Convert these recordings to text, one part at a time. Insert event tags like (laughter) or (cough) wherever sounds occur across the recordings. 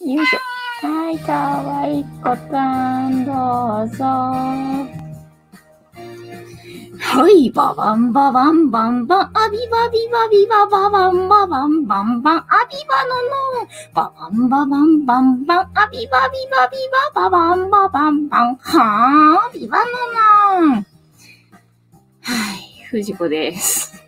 よいしょ。はい、かわいい子ちゃん、どうぞ。はい、ばばんばばんばんばん、あびばびばびばばばんばばんばんばん、あびばのの、ばばんばばんばんばん、あびばびばびばばばんばばんばん、はあ、びばのの。はい、藤子です。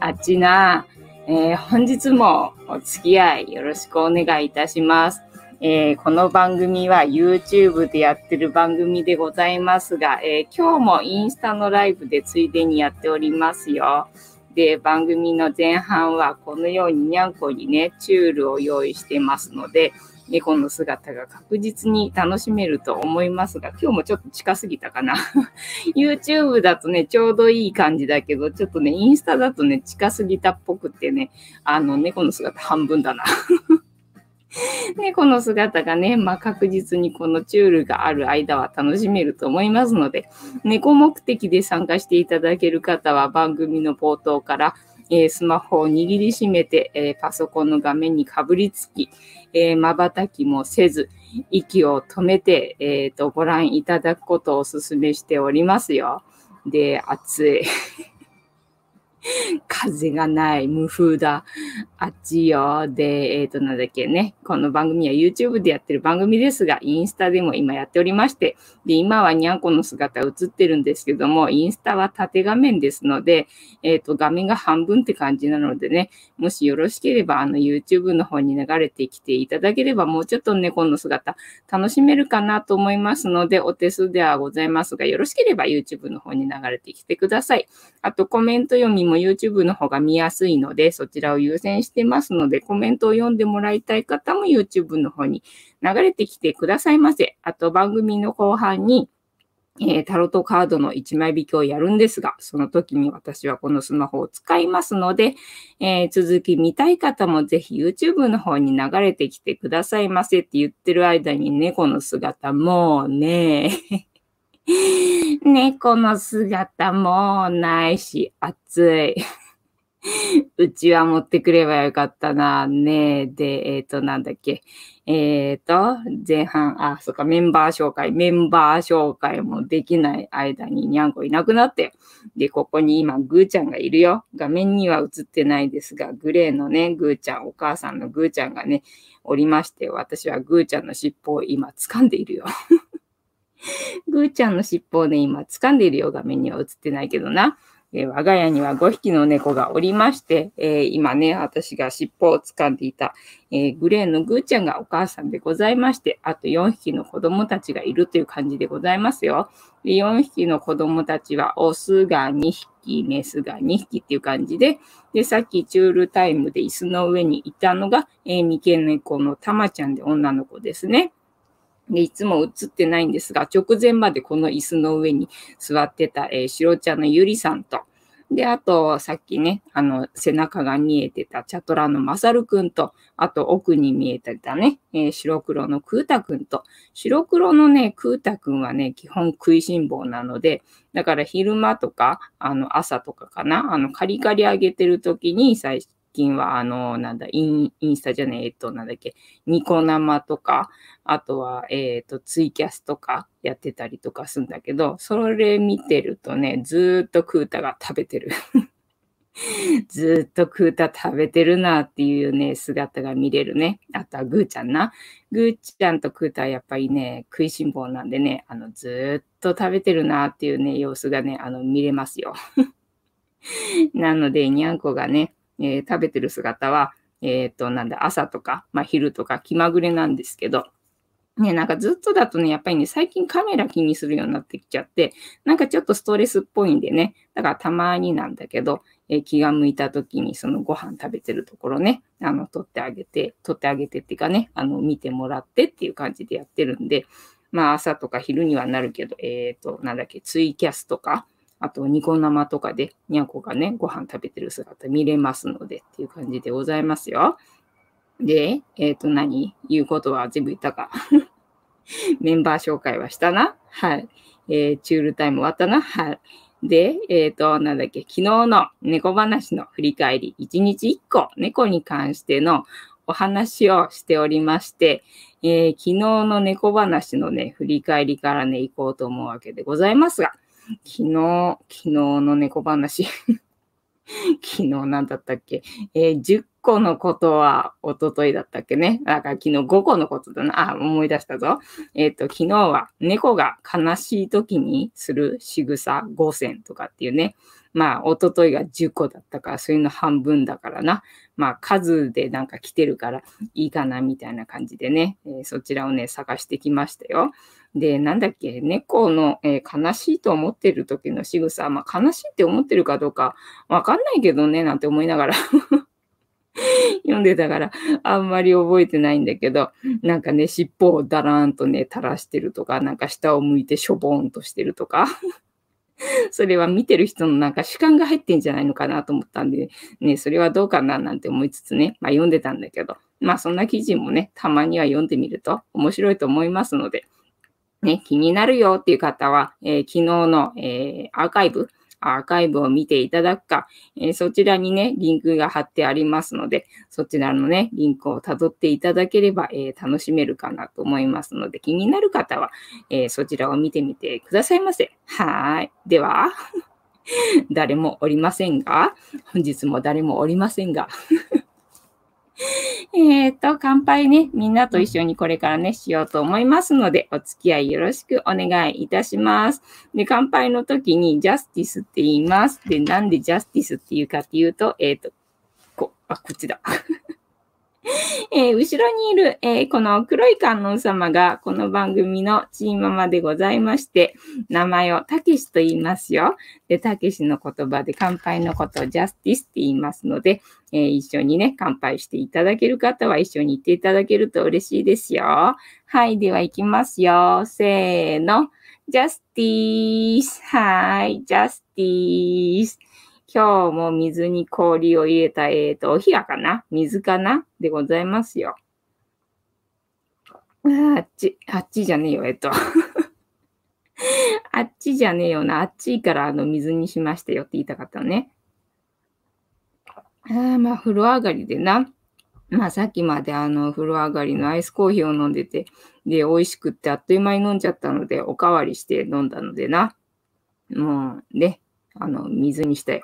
あっちな。えー、本日もお付き合いよろしくお願いいたします。えー、この番組は YouTube でやってる番組でございますが、えー、今日もインスタのライブでついでにやっておりますよ。で、番組の前半はこのようににゃんこにね、チュールを用意してますので、猫の姿が確実に楽しめると思いますが、今日もちょっと近すぎたかな。(laughs) YouTube だとね、ちょうどいい感じだけど、ちょっとね、インスタだとね、近すぎたっぽくってね、あの、猫の姿半分だな。(laughs) 猫の姿がね、まあ、確実にこのチュールがある間は楽しめると思いますので、猫目的で参加していただける方は番組の冒頭から、え、スマホを握りしめて、え、パソコンの画面にかぶりつき、えー、瞬きもせず、息を止めて、えーと、ご覧いただくことをお勧めしておりますよ。で、暑い。(laughs) 風がない、無風だ、あっちよ。で、えっ、ー、と、なんだっけね。この番組は YouTube でやってる番組ですが、インスタでも今やっておりまして、で、今はにゃんこの姿映ってるんですけども、インスタは縦画面ですので、えっ、ー、と、画面が半分って感じなのでね、もしよろしければ、あの、YouTube の方に流れてきていただければ、もうちょっと猫の姿楽しめるかなと思いますので、お手数ではございますが、よろしければ YouTube の方に流れてきてください。あと、コメント読みも YouTube の方が見やすいので、そちらを優先してますので、コメントを読んでもらいたい方も YouTube の方に流れてきてくださいませ。あと、番組の後半に、えー、タロットカードの1枚引きをやるんですが、その時に私はこのスマホを使いますので、えー、続き見たい方もぜひ YouTube の方に流れてきてくださいませって言ってる間に猫の姿もうね、(laughs) 猫の姿もないし、暑い。(laughs) うちは持ってくればよかったな。ねえで、えっ、ー、と、なんだっけ。えっ、ー、と、前半、あ、そっか、メンバー紹介、メンバー紹介もできない間ににゃんこいなくなって。で、ここに今、ぐーちゃんがいるよ。画面には映ってないですが、グレーのね、ぐーちゃん、お母さんのぐーちゃんがね、おりまして、私はぐーちゃんの尻尾を今掴んでいるよ。(laughs) ぐーちゃんの尻尾をね、今掴んでいるよ。画面には映ってないけどな。えー、我が家には5匹の猫がおりまして、えー、今ね、私が尻尾を掴んでいた、えー、グレーのグーちゃんがお母さんでございまして、あと4匹の子供たちがいるという感じでございますよ。で4匹の子供たちは、オスが2匹、メスが2匹っていう感じで、で、さっきチュールタイムで椅子の上にいたのが、えー、三毛猫のたまちゃんで女の子ですね。で、いつも映ってないんですが、直前までこの椅子の上に座ってた、えー、白茶のゆりさんと、で、あと、さっきね、あの、背中が見えてたチャトラのまさるくんと、あと奥に見えてたね、えー、白黒のクータくんと、白黒のね、クータくんはね、基本食いしん坊なので、だから昼間とか、あの、朝とかかな、あの、カリカリ上げてる時に最近は、あの、なんだ、インインスタじゃねえ、っと、なんだっけ、ニコ生とか、あとは、えっ、と、ツイキャスとかやってたりとかするんだけど、それ見てるとね、ずっとクータが食べてる。(laughs) ずっとクータ食べてるなっていうね、姿が見れるね。あとはグーちゃんな。グーちゃんとクータはやっぱりね、食いしん坊なんでね、あの、ずっと食べてるなっていうね、様子がね、あの、見れますよ。(laughs) なので、にゃんこがね、えー、食べてる姿は、えっ、ー、と、なんだ、朝とか、まあ、昼とか気まぐれなんですけど、ね、なんかずっとだとね、やっぱりね、最近カメラ気にするようになってきちゃって、なんかちょっとストレスっぽいんでね、だからたまになんだけど、えー、気が向いた時にそのご飯食べてるところね、あの、撮ってあげて、撮ってあげてっていうかね、あの、見てもらってっていう感じでやってるんで、まあ朝とか昼にはなるけど、えっ、ー、と、なんだっけ、ツイキャスとか、あと、ニコ生とかで、にゃんこがね、ご飯食べてる姿見れますのでっていう感じでございますよ。で、えっ、ー、と何、言うことは全部言ったか。(laughs) メンバー紹介はしたな？はい。えー、チュールタイム終わったな？はい。で、えっ、ー、と、なんだっけ、昨日の猫話の振り返り、1日1個、猫に関してのお話をしておりまして、えー、昨日の猫話のね、振り返りからね、行こうと思うわけでございますが、昨日、昨日の猫話 (laughs) 昨日何だったっけ、えー、10個のことは一昨日だったっけね。だから昨日5個のことだな。あ、思い出したぞ。えっ、ー、と、昨日は猫が悲しい時にする仕草5選とかっていうね。まあ、おとといが10個だったから、そういうの半分だからな。まあ、数でなんか来てるからいいかな、みたいな感じでね、えー、そちらをね、探してきましたよ。で、なんだっけ、猫の、えー、悲しいと思ってる時の仕草、まあ、悲しいって思ってるかどうかわかんないけどね、なんて思いながら (laughs) 読んでたから、あんまり覚えてないんだけど、なんかね、尻尾をだらーんとね、垂らしてるとか、なんか下を向いてしょぼーんとしてるとか。(laughs) それは見てる人のなんか主観が入ってんじゃないのかなと思ったんで、ね、それはどうかななんて思いつつね、まあ読んでたんだけど、まあそんな記事もね、たまには読んでみると面白いと思いますので、ね、気になるよっていう方は、えー、昨日の、えー、アーカイブ、アーカイブを見ていただくか、えー、そちらにね、リンクが貼ってありますので、そちらのね、リンクを辿っていただければ、えー、楽しめるかなと思いますので、気になる方は、えー、そちらを見てみてくださいませ。はい。では、(laughs) 誰もおりませんが、本日も誰もおりませんが、(laughs) えっと、乾杯ね、みんなと一緒にこれからね、しようと思いますので、お付き合いよろしくお願いいたします。で、乾杯の時にジャスティスって言います。で、なんでジャスティスっていうかっていうと、えっ、ー、と、こ、あ、こっちだ。(laughs) (laughs) えー、後ろにいる、えー、この黒い観音様がこの番組のチーママでございまして、名前をたけしと言いますよ。で、たけしの言葉で乾杯のことをジャスティスって言いますので、えー、一緒にね、乾杯していただける方は一緒に行っていただけると嬉しいですよ。はい、では行きますよ。せーの。ジャスティス。はい、ジャスティス。今日も水に氷を入れた、えっ、ー、と、お冷やかな？水かな？でございますよ。あっち、あっちじゃねえよ、えっと。(laughs) あっちじゃねえよな。あっちからあの水にしましたよって言いたかったのね。あ、まあ、風呂上がりでな。まあ、さっきまであの、風呂上がりのアイスコーヒーを飲んでて、で、美味しくってあっという間に飲んじゃったので、おかわりして飲んだのでな。もう、ね、あの、水にしたよ。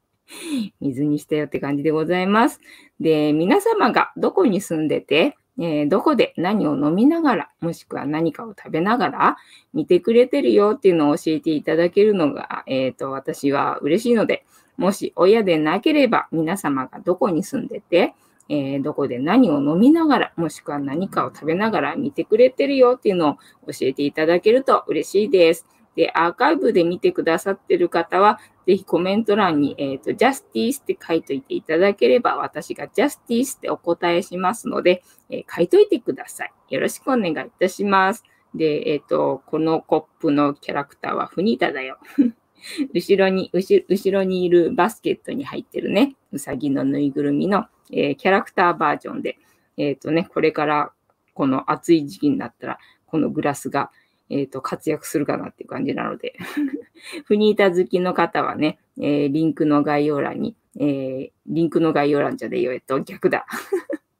(laughs) 水にしたよって感じでございます。で、皆様がどこに住んでて、えー、どこで何を飲みながら、もしくは何かを食べながら見てくれてるよっていうのを教えていただけるのが、えっ、ー、と、私は嬉しいので、もし親でなければ皆様がどこに住んでて、えー、どこで何を飲みながら、もしくは何かを食べながら見てくれてるよっていうのを教えていただけると嬉しいです。で、アーカイブで見てくださってる方は、ぜひコメント欄に、えっ、ー、と、ジャスティースって書いといていただければ、私がジャスティースってお答えしますので、えー、書いといてください。よろしくお願いいたします。で、えっ、ー、と、このコップのキャラクターはフニータだよ。(laughs) 後ろに後、後ろにいるバスケットに入ってるね、うさぎのぬいぐるみの、えー、キャラクターバージョンで、えっ、ー、とね、これからこの暑い時期になったら、このグラスがえっ、ー、と、活躍するかなっていう感じなので。(laughs) フニータ好きの方はね、えー、リンクの概要欄に、えー、リンクの概要欄じゃねえよ、えっと、逆だ。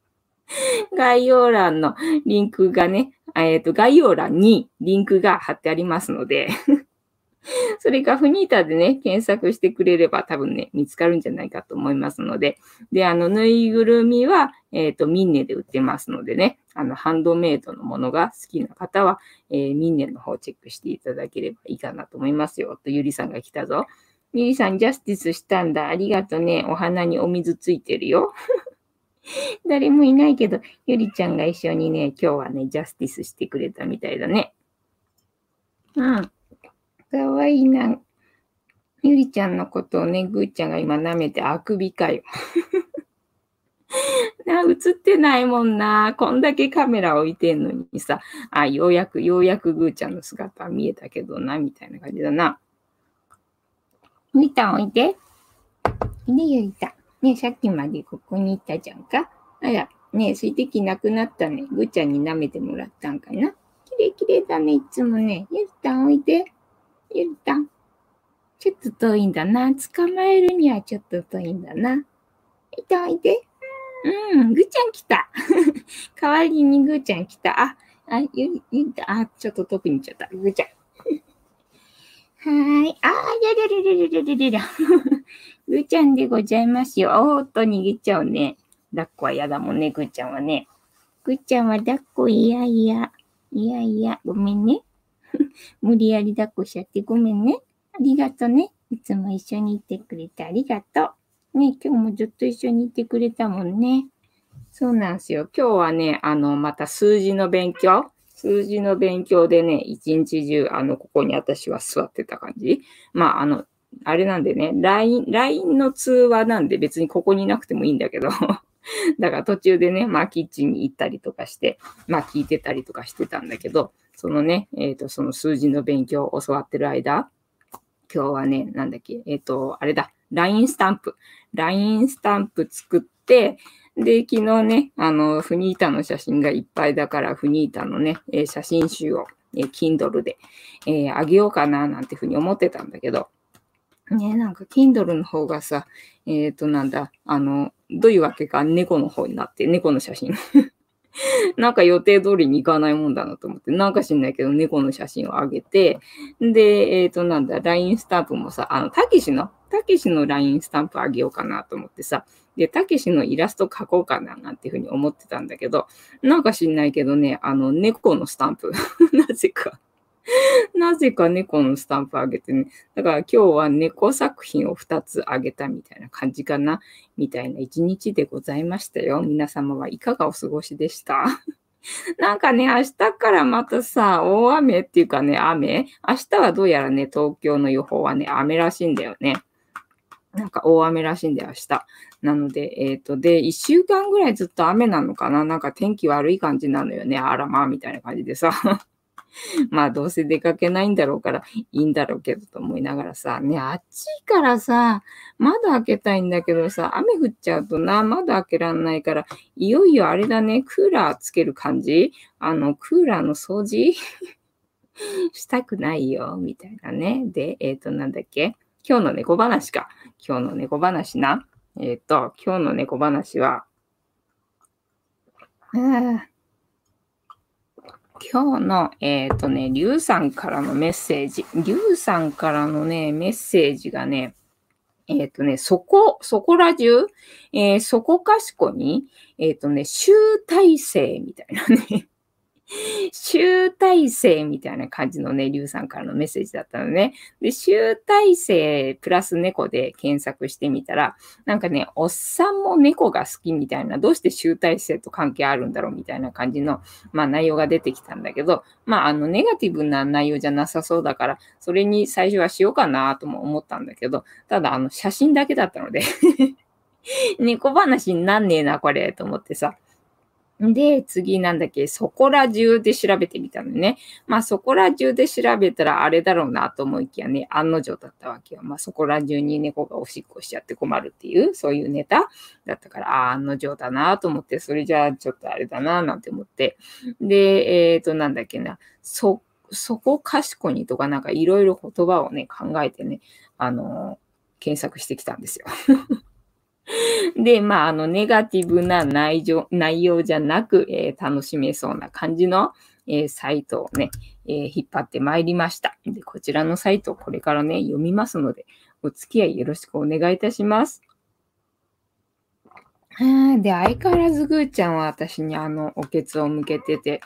(laughs) 概要欄のリンクがね、えっ、と、概要欄にリンクが貼ってありますので。(laughs) それかフニータでね、検索してくれれば多分ね、見つかるんじゃないかと思いますので、で、あの、ぬいぐるみは、えっ、ー、と、ミンネで売ってますのでね、あの、ハンドメイドのものが好きな方は、えー、ミンネの方をチェックしていただければいいかなと思いますよ。と、ゆりさんが来たぞ。ゆりさん、ジャスティスしたんだ。ありがとね。お花にお水ついてるよ。(laughs) 誰もいないけど、ゆりちゃんが一緒にね、今日はね、ジャスティスしてくれたみたいだね。うん。かわいいな。ゆりちゃんのことをね、ぐーちゃんが今舐めてあくびかよ。(laughs) な、映ってないもんな。こんだけカメラ置いてんのにさ、あ、ようやく、ようやくぐーちゃんの姿見えたけどな、みたいな感じだな。ゆりたんおいで。いで、ゆりたん。ねさっきまでここにいたじゃんか。あら、ね水滴なくなったね。ぐーちゃんに舐めてもらったんかな。きれいきれいだね、いつもね。ゆりたんおいで。ゆりたん。ちょっと遠いんだな。捕まえるにはちょっと遠いんだな。いたおいで。うん、ぐーちゃん来た。(laughs) 代わりにぐーちゃん来た。あ、あ、ゆ、ゆ、あ、ちょっと遠くに行っちゃった。ぐーちゃん。はーい。あー、りゃりゃりゃりゃりゃりゃりゃりゃ。(laughs) ぐーちゃんでございますよ。おーっと逃げちゃうね。抱っこは嫌だもんね、ぐーちゃんはね。ぐーちゃんは抱っこいやいや。いやいや、ごめんね。無理やり抱っこしちゃってごめんね。ありがとね。いつも一緒にいてくれてありがとう。ね、今日もずっと一緒にいてくれたもんね。そうなんですよ。今日はね、あの、また数字の勉強数字の勉強でね、一日中、あの、ここに私は座ってた感じ。まあ、あの、あれなんでね、LINE、LINE の通話なんで別にここにいなくてもいいんだけど (laughs) だから途中でね、まあキッチンに行ったりとかして、まあ聞いてたりとかしてたんだけど、そのね、えっ、ー、と、その数字の勉強を教わってる間、今日はね、なんだっけ、えっ、ー、と、あれだ、LINE スタンプ。LINE スタンプ作って、で、昨日ね、あの、フニータの写真がいっぱいだから、フニータのね、え写真集を、え Kindle で、えー、あげようかな、なんてふうに思ってたんだけど、ね、なんか Kindle の方がさ、えっ、ー、と、なんだ、あの、どういうわけか猫の方になって、猫の写真。(laughs) なんか予定通りに行かないもんだなと思って、なんか知んないけど猫の写真をあげて、で、えっ、ー、と、なんだ、LINE スタンプもさ、あの、たけしの、たけしの LINE スタンプあげようかなと思ってさ、で、たけしのイラスト描こうかななんていうふうに思ってたんだけど、なんか知んないけどね、あの、猫のスタンプ。(laughs) なぜか。(laughs) なぜか猫のスタンプあげてね。だから今日は猫作品を2つあげたみたいな感じかな。みたいな一日でございましたよ。皆様はいかがお過ごしでした？(laughs) なんかね、明日からまたさ、大雨っていうかね、雨？明日はどうやらね、東京の予報はね、雨らしいんだよね。なんか大雨らしいんだよ、明日。なので、えっ、ー、と、で、一週間ぐらいずっと雨なのかな？なんか天気悪い感じなのよね。あらまあ、みたいな感じでさ。(laughs) まあどうせ出かけないんだろうからいいんだろうけどと思いながらさ、ね、暑いからさ、窓開けたいんだけどさ、雨降っちゃうとな、窓開けらんないから、いよいよあれだね、クーラーつける感じ？あの、クーラーの掃除？(laughs) したくないよ、みたいなね。で、えっ、ー、と、なんだっけ？今日の猫話か。今日の猫話な。えっ、ー、と、今日の猫話は、今日の、えっ、ー、とね、リュウさんからのメッセージ。リュウさんからのね、メッセージがね、えっ、ー、とね、そこ、そこら中、えー、そこかしこに、えっ、ー、とね、集大成みたいなね集大成みたいな感じのね、リュウさんからのメッセージだったのね。で、集大成プラス猫で検索してみたら、なんかね、おっさんも猫が好きみたいな、どうして集大成と関係あるんだろうみたいな感じの、まあ内容が出てきたんだけど、まああの、ネガティブな内容じゃなさそうだから、それに最初はしようかなとも思ったんだけど、ただあの、写真だけだったので (laughs) 猫話になんねえな、これ、と思ってさ。で、次なんだっけ、そこら中で調べてみたのね。まあそこら中で調べたらあれだろうなと思いきやね、案の定だったわけよ。まあそこら中に猫がおしっこしちゃって困るっていう、そういうネタだったから、ああ、案の定だなと思って、それじゃあちょっとあれだななんて思って。で、えっ、ー、と、なんだっけな、そ、そこかしこにとかなんかいろいろ言葉をね、考えてね、あのー、検索してきたんですよ。(laughs) で、まあ、あの、ネガティブな内容内容じゃなく、えー、楽しめそうな感じの、えー、サイトをね、えー、引っ張ってまいりました。で、こちらのサイトこれからね、読みますので、お付き合いよろしくお願いいたします。で、相変わらずぐーちゃんは私にあの、おけつを向けてて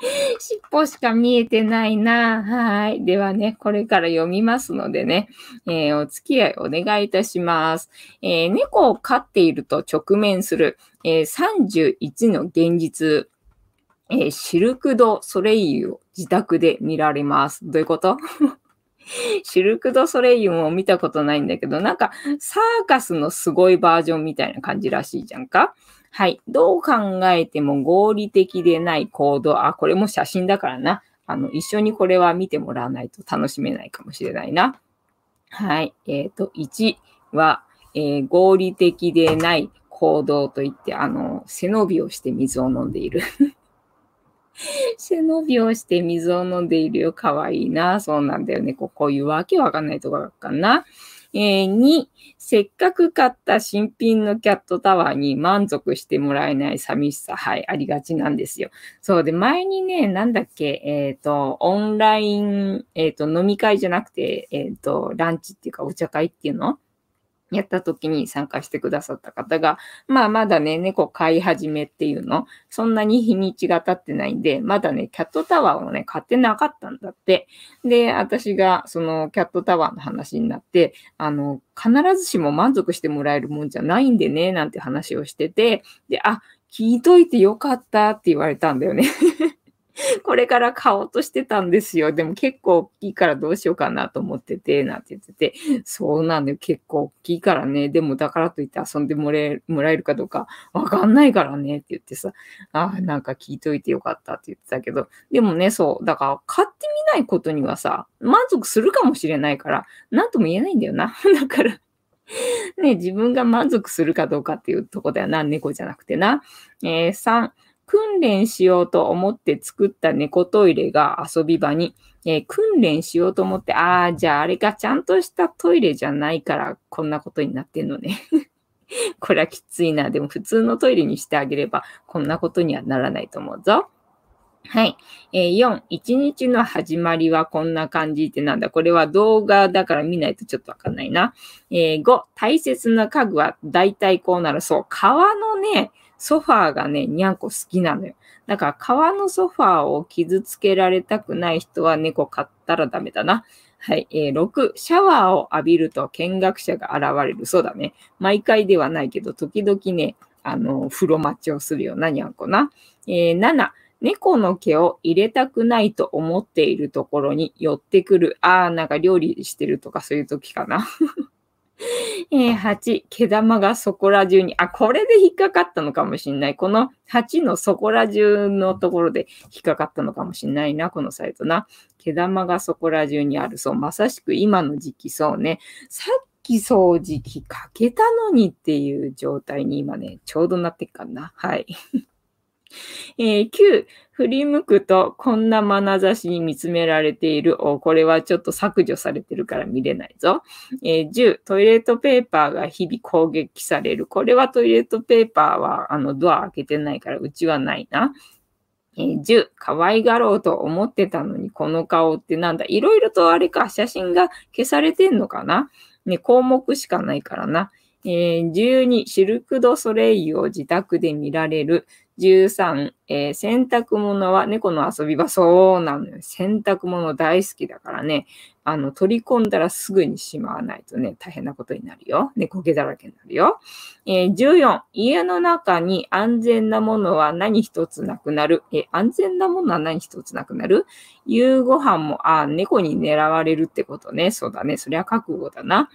(laughs) 尻尾しか見えてないな。はい。ではね、これから読みますのでね、えー、お付き合いお願いいたします。えー、猫を飼っていると直面する、えー、31の現実。えー、シルク・ド・ソレイユを自宅で見られます。どういうこと？(laughs) シルク・ド・ソレイユも見たことないんだけど、なんかサーカスのすごいバージョンみたいな感じらしいじゃんか。はい。どう考えても合理的でない行動。あ、これも写真だからな。あの、一緒にこれは見てもらわないと楽しめないかもしれないな。はい。えっ、ー、と、1は、えー、合理的でない行動といって、あの、背伸びをして水を飲んでいる。(laughs) 背伸びをして水を飲んでいるよ。かわいいな。そうなんだよね。ここういうわけわかんないところかな。えー、2、せっかく買った新品のキャットタワーに満足してもらえない寂しさ、はい、ありがちなんですよ。そうで、前にね、なんだっけ、えっ、ー、と、オンライン、えっ、ー、と、飲み会じゃなくて、えっ、と、ランチっていうかお茶会っていうのやった時に参加してくださった方が、まあまだね、猫飼い始めっていうの、そんなに日にちが経ってないんで、まだね、キャットタワーをね、買ってなかったんだって。で、私がそのキャットタワーの話になって、あの、必ずしも満足してもらえるもんじゃないんでね、なんて話をしてて、で、あ、聞いといてよかったって言われたんだよね (laughs) これから買おうとしてたんですよ。でも結構大きいからどうしようかなと思ってて、なんて言ってて、そうなんだよ。結構大きいからね。でもだからといって遊んでもらえもらえるかどうかわかんないからねって言ってさ、ああ、なんか聞いといてよかったって言ってたけど、でもね、そう。だから買ってみないことにはさ、満足するかもしれないから、なんとも言えないんだよな。(laughs) だからね、自分が満足するかどうかっていうとこだよな、猫じゃなくてな。えー、3、訓練しようと思って作った猫トイレが遊び場に、えー、訓練しようと思って、ああ、じゃああれがちゃんとしたトイレじゃないからこんなことになってんのね。(laughs) これはきついな。でも普通のトイレにしてあげればこんなことにはならないと思うぞ。はい。えー、4、一日の始まりはこんな感じってなんだこれは動画だから見ないとちょっとわかんないな。えー、5、大切な家具は大体こうなる。そう、革のね、ソファーがね、にゃんこ好きなのよ。だから革のソファーを傷つけられたくない人は猫飼ったらダメだな。はい。えー、6、シャワーを浴びると見学者が現れる。そうだね。毎回ではないけど、時々ね、あの、風呂待ちをするようなにゃんこな。えー、7、猫の毛を入れたくないと思っているところに寄ってくる。ああ、なんか料理してるとかそういう時かな。(laughs) えー、8、毛玉がそこら中に、あ、これで引っかかったのかもしんない。この8のそこら中のところで引っかかったのかもしんないな、このサイトな。毛玉がそこら中にある。そう、まさしく今の時期、そうね。さっき掃除機かけたのにっていう状態に今ね、ちょうどなってっかな。はい。えー、9、振り向くとこんな眼差しに見つめられている。お、これはちょっと削除されてるから見れないぞ。えー、10、トイレットペーパーが日々攻撃される。これはトイレットペーパーはあのドア開けてないからうちはないな。えー、10、可愛がろうと思ってたのにこの顔ってなんだ。いろいろとあれか、写真が消されてんのかなね、項目しかないからな。えー、12、シルク・ド・ソレイユを自宅で見られる。13、えー、洗濯物は猫の遊び場。そうなのよ。洗濯物大好きだからね。あの、取り込んだらすぐにしまわないとね、大変なことになるよ。猫毛だらけになるよ。えー、14、家の中に安全なものは何一つなくなる。えー、安全なものは何一つなくなる？夕ご飯も、あ、猫に狙われるってことね。そうだね。そりゃ覚悟だな。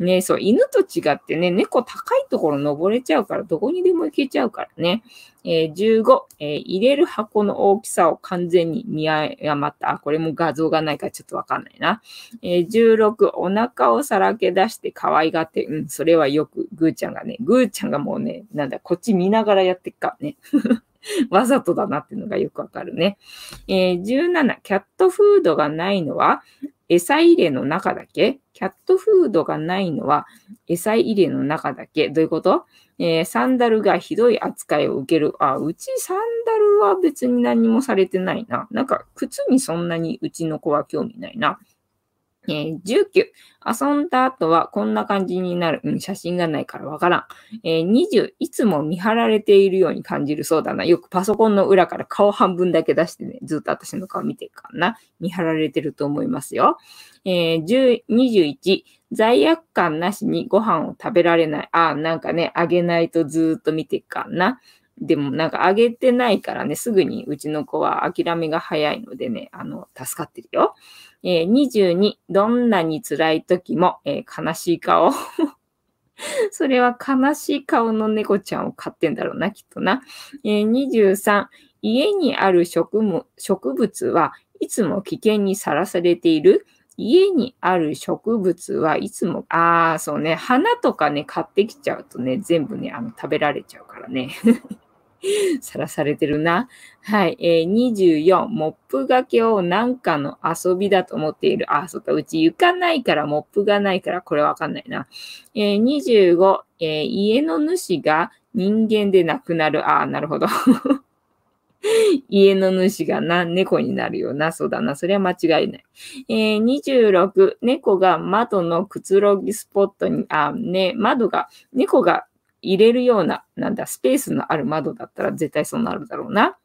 ね、そう、犬と違ってね、猫高いところ登れちゃうから、どこにでも行けちゃうからね。えー、15、えー、入れる箱の大きさを完全に見誤った。これも画像がないからちょっとわかんないな。えー、16、お腹をさらけ出して可愛がって、うん、それはよく、ぐーちゃんがね、ぐーちゃんがもうね、なんだ、こっち見ながらやってっかね。(laughs) わざとだなっていうのがよくわかるね。えー、17、キャットフードがないのは、餌入れの中だけ？キャットフードがないのは餌入れの中だけ？どういうこと？えー、サンダルがひどい扱いを受ける。あ、うちサンダルは別に何もされてないな。なんか靴にそんなにうちの子は興味ないな。えー、19、遊んだ後はこんな感じになる。うん、写真がないからわからん。えー、20、いつも見張られているように感じるそうだな。よくパソコンの裏から顔半分だけ出してね、ずっと私の顔見てるからな。見張られてると思いますよ。えー、21、罪悪感なしにご飯を食べられない。あ、なんかね、あげないとずっと見てっからな。でもなんかあげてないからね、すぐにうちの子は諦めが早いのでね、あの、助かってるよ。えー、22、どんなに辛い時も、えー、悲しい顔。(laughs) それは悲しい顔の猫ちゃんを飼ってんだろうな、きっとな。えー、23、家にある植物はいつも危険にさらされている。家にある植物はいつも、ああ、そうね、花とかね、買ってきちゃうとね、全部ね、あの、食べられちゃうからね。(laughs) さらされてるな。はい。えー、24、モップがけをなんかの遊びだと思っている。あ、そっか。うち床ないから、モップがないから、これわかんないな。えー、25、えー、家の主が人間でなくなる。あ、なるほど。(laughs) 家の主がな、猫になるよな。そうだな。それは間違いない。えー、26、猫が窓のくつろぎスポットに、あ、ね、窓が、猫が入れるような、なんだ、スペースのある窓だったら絶対そうなるだろうな。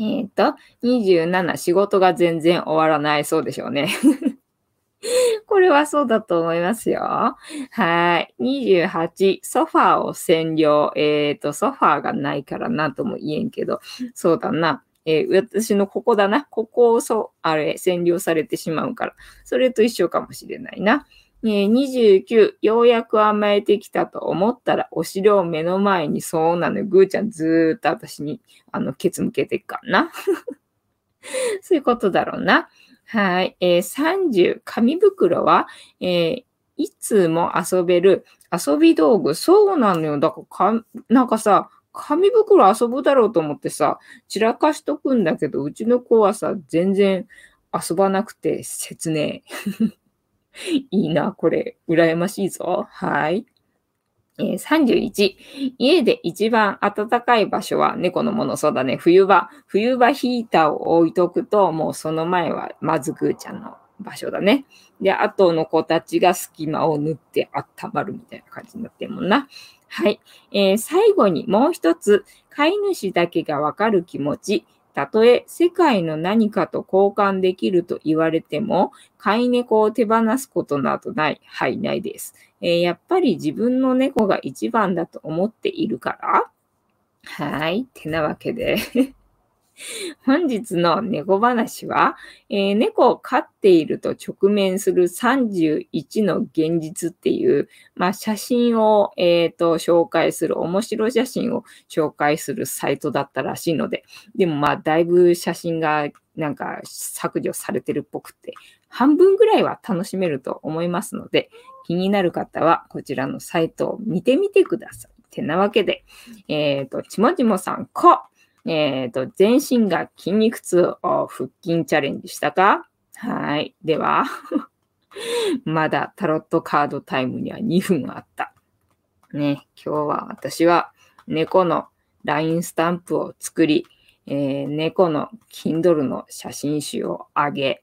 えっ、ー、と、27、仕事が全然終わらない。そうでしょうね。(laughs) これはそうだと思いますよ。はい。28、ソファーを占領。えっ、ー、と、ソファーがないからなんとも言えんけど、そうだな。えー、私のここだな。ここをそう、あれ、占領されてしまうから。それと一緒かもしれないな。29、ようやく甘えてきたと思ったら、お城を目の前にそうなのよ。ぐーちゃんずーっと私に、あの、ケツ向けてっからな。(laughs) そういうことだろうな。はい。えー、30、紙袋は、えー、いつも遊べる遊び道具。そうなのよ。だからか、なんかさ、紙袋遊ぶだろうと思ってさ、散らかしとくんだけど、うちの子はさ、全然遊ばなくて切ねえ。(laughs) いいな、これ。羨ましいぞ。はい。えー、31、家で一番暖かい場所は猫のもの。そうだね。冬場。冬場ヒーターを置いとくと、もうその前はまずぐーちゃんの場所だね。で、後の子たちが隙間を縫って温まるみたいな感じになってるもんな。はい。えー、最後にもう一つ、飼い主だけがわかる気持ち。たとえ世界の何かと交換できると言われても、飼い猫を手放すことなどない。はい、ないです。えー、やっぱり自分の猫が一番だと思っているからはい。ってなわけで (laughs) 本日の猫話は、えー、猫を飼っていると直面する31の現実っていう、まあ、写真を、えーと、紹介する、面白写真を紹介するサイトだったらしいので、でもまあ、だいぶ写真がなんか削除されてるっぽくて、半分ぐらいは楽しめると思いますので、気になる方はこちらのサイトを見てみてください。てなわけで、えっ、ー、と、ちもちもさん、こえっ、ー、と、全身が筋肉痛を腹筋チャレンジしたか？はい。では、(laughs) まだタロットカードタイムには2分あった。ね、今日は私は猫の LINE スタンプを作り、えー、猫の Kindle の写真集をあげ、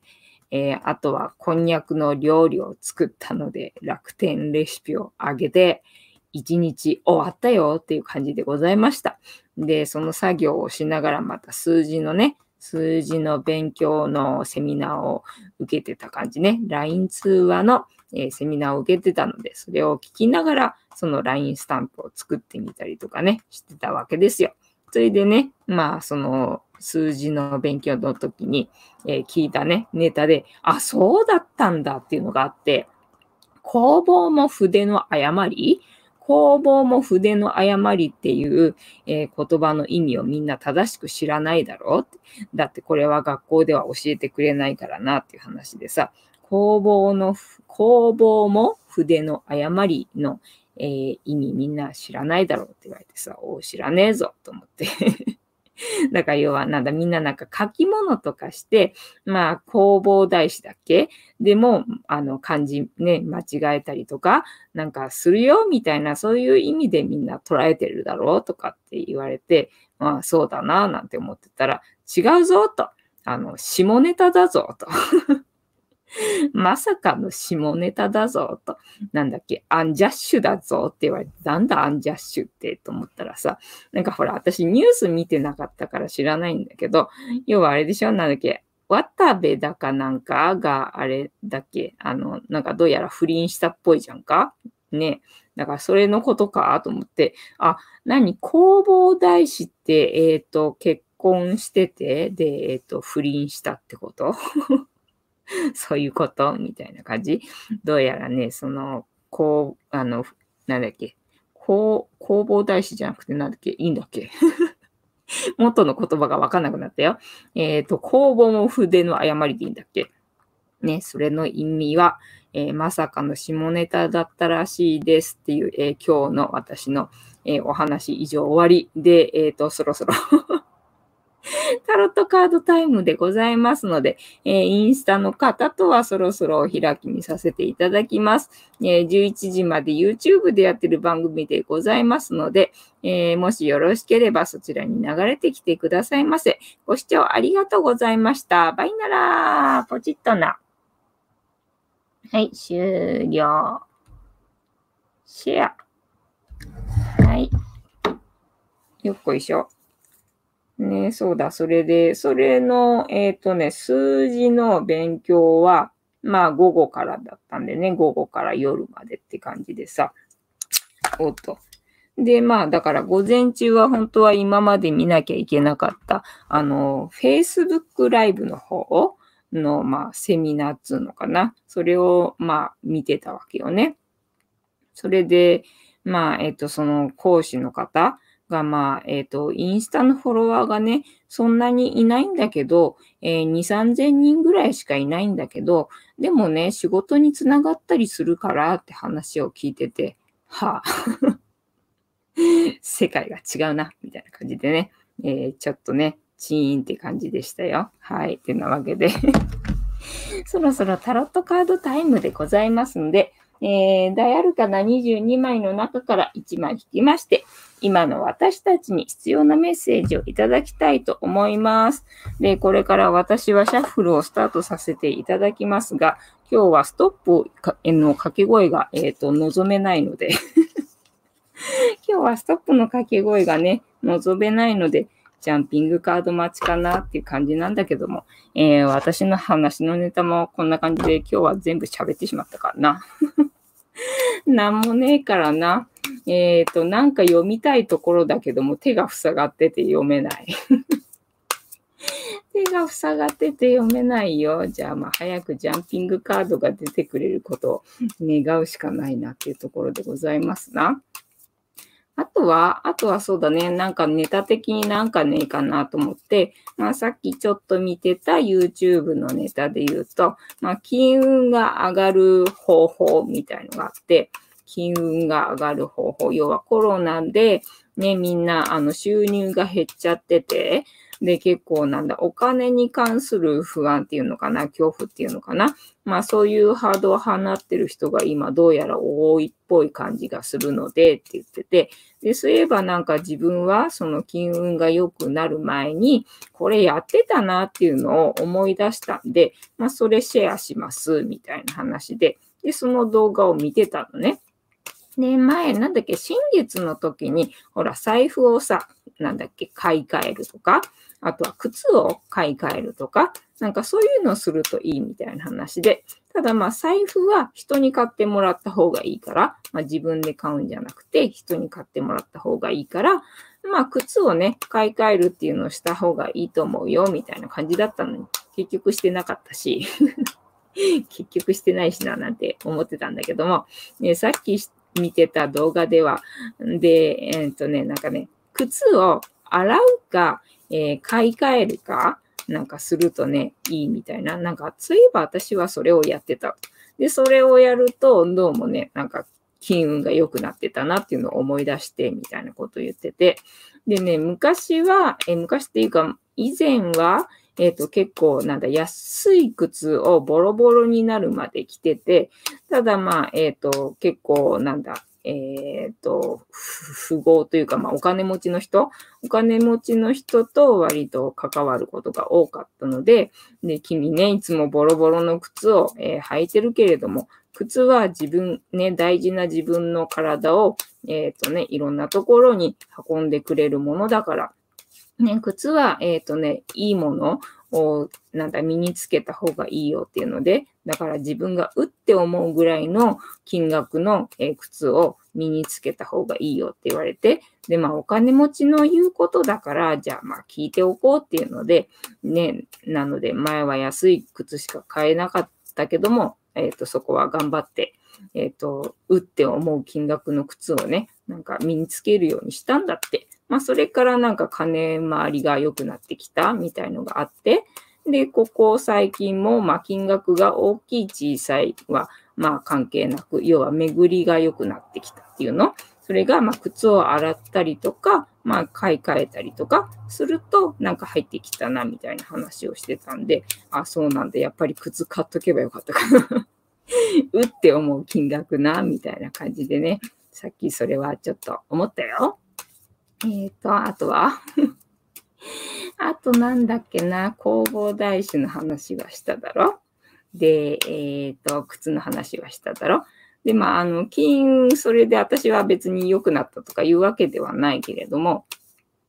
えー、あとはこんにゃくの料理を作ったので楽天レシピをあげて、一日終わったよっていう感じでございました。で、その作業をしながらまた数字のね、数字の勉強のセミナーを受けてた感じね。LINE 通話の、えー、セミナーを受けてたので、それを聞きながら、その LINE スタンプを作ってみたりとかね、してたわけですよ。それでね、まあ、その数字の勉強の時に、えー、聞いたね、ネタで、あ、そうだったんだっていうのがあって、工房も筆の誤り？工房も筆の誤りっていう、えー、言葉の意味をみんな正しく知らないだろう。だってこれは学校では教えてくれないからなっていう話でさ、工房の、工房も筆の誤りの、えー、意味みんな知らないだろうって言われてさ、お知らねえぞと思って。(laughs) だから要はなんだ、みんななんか書き物とかして、まあ、工房大師だっけ？でも、あの、漢字ね、間違えたりとか、なんかするよみたいな、そういう意味でみんな捉えてるだろうとかって言われて、まあ、そうだな、なんて思ってたら、違うぞと。あの、下ネタだぞと。(laughs) まさかの下ネタだぞと、なんだっけ、アンジャッシュだぞって言われて、なんだアンジャッシュってと思ったらさ、なんかほら、私ニュース見てなかったから知らないんだけど、要はあれでしょなんだっけ、渡部だかなんかがあれだっけあの、なんかどうやら不倫したっぽいじゃんか？ね。だからそれのことか？と思って、あ、何？工房大師って、えっ、ー、と、結婚してて、で、えっ、ー、と、不倫したってこと？(laughs) そういうこと？みたいな感じ？どうやらね、その、こう、あの、なんだっけ、こう工房大師じゃなくてなんだっけ、いいんだっけ？(laughs) 元の言葉がわかんなくなったよ。えっ、ー、と、工房も筆の誤りでいいんだっけ？ね、それの意味は、えー、まさかの下ネタだったらしいですっていう、えー、今日の私の、え、お話以上終わりで、えっ、と、そろそろ (laughs) (laughs) タロットカードタイムでございますので、えー、インスタの方とはそろそろお開きにさせていただきます。えー、11時まで YouTube でやってる番組でございますので、えー、もしよろしければそちらに流れてきてくださいませ。ご視聴ありがとうございました。バイならポチッとな。はい、終了。シェア。はい。よっこいしょ。ね、そうだ、それで、それの、えっ、ー、とね、数字の勉強は、まあ午後からだったんでね、午後から夜までって感じでさ、おっと。で、まあ、だから午前中は本当は今まで見なきゃいけなかった、あの、Facebook ライブの方の、まあ、セミナーっつうのかな。それを、まあ、見てたわけよね。それで、まあ、えっ、ー、と、その講師の方、が、まあ、えっ、ー、と、インスタのフォロワーがね、そんなにいないんだけど、えー、2、3000人ぐらいしかいないんだけど、でもね、仕事につながったりするからって話を聞いてて、はあ、(laughs) 世界が違うな、みたいな感じでね、えー、ちょっとね、チーンって感じでしたよ。はい。ってなわけで (laughs) そろそろタロットカードタイムでございますので、えー、ダイアルカナ22枚の中から1枚引きまして、今の私たちに必要なメッセージをいただきたいと思います。で、これから私はシャッフルをスタートさせていただきますが、今日はストップの掛け声が、えっ、ー、と、望めないので (laughs) 今日はストップの掛け声がね、望めないので、ジャンピングカード待ちかなっていう感じなんだけども、えー、私の話のネタもこんな感じで今日は全部喋ってしまったからな。(laughs) なんもねえからな。えっ、ー、と、なんか読みたいところだけども手が塞がってて読めない。(laughs) 手が塞がってて読めないよ。じゃあ、まあ、早くジャンピングカードが出てくれることを願うしかないなっていうところでございますな。あとは、あとはそうだね、なんかネタ的になんかねえかなと思って、まあさっきちょっと見てた YouTube のネタで言うと、まあ金運が上がる方法みたいのがあって、金運が上がる方法、要はコロナでね、みんなあの収入が減っちゃってて、で、結構なんだ、お金に関する不安っていうのかな、恐怖っていうのかな。まあそういうハードを放ってる人が今どうやら多いっぽい感じがするのでって言ってて、で、そういえばなんか自分はその金運が良くなる前に、これやってたなっていうのを思い出したんで、まあそれシェアしますみたいな話で、で、その動画を見てたのね。で、前、なんだっけ、新月の時に、ほら、財布をさ、なんだっけ、買い替えるとか、あとは靴を買い替えるとか、なんかそういうのをするといいみたいな話で、ただまあ財布は人に買ってもらった方がいいから、まあ、自分で買うんじゃなくて人に買ってもらった方がいいから、まあ靴をね、買い替えるっていうのをした方がいいと思うよみたいな感じだったのに、結局してなかったし、(laughs) 結局してないしななんて思ってたんだけども、ね、さっき見てた動画では、で、えー、っとね、なんかね、靴を洗うか、えー、買い替えるか、なんかするとね、いいみたいな。なんか、そういえば私はそれをやってた。で、それをやると、どうもね、なんか、金運が良くなってたなっていうのを思い出して、みたいなことを言ってて。でね、昔は、え昔っていうか、以前は、えっ、ー、と、結構、なんだ、安い靴をボロボロになるまで着てて、ただまあ、えっ、ー、と、結構、なんだ、えっ、ー、と、富豪というか、まあ、お金持ちの人、お金持ちの人と割と関わることが多かったので、で、君ね、いつもボロボロの靴を、えー、履いてるけれども、靴は自分、ね、大事な自分の体を、えっ、ー、とね、いろんなところに運んでくれるものだから、ね、靴は、えっ、ー、とね、いいものを、なんだ、身につけた方がいいよっていうので、だから自分がうって思うぐらいの金額の、え靴を身につけた方がいいよって言われて、で、まあお金持ちの言うことだから、じゃあまあ聞いておこうっていうので、ね、なので前は安い靴しか買えなかったけども、えっ、ー、と、そこは頑張って、えっ、と、うって思う金額の靴をね、なんか身につけるようにしたんだって。まあそれからなんか金回りが良くなってきたみたいのがあって、で、ここ最近も、まあ、金額が大きい小さいは、まあ、関係なく、要は巡りが良くなってきたっていうの。それが、まあ、靴を洗ったりとか、まあ、買い替えたりとかすると、なんか入ってきたな、みたいな話をしてたんで、あ、そうなんで、やっぱり靴買っとけばよかったかな。(laughs) うって思う金額な、みたいな感じでね、さっきそれはちょっと思ったよ。えっ、ー、と、あとは？(laughs) あとなんだっけな、弘法大師の話はしただろ？で、えっ、ー、と、靴の話はしただろ？で、まあ、あの、金、それで私は別に良くなったとかいうわけではないけれども、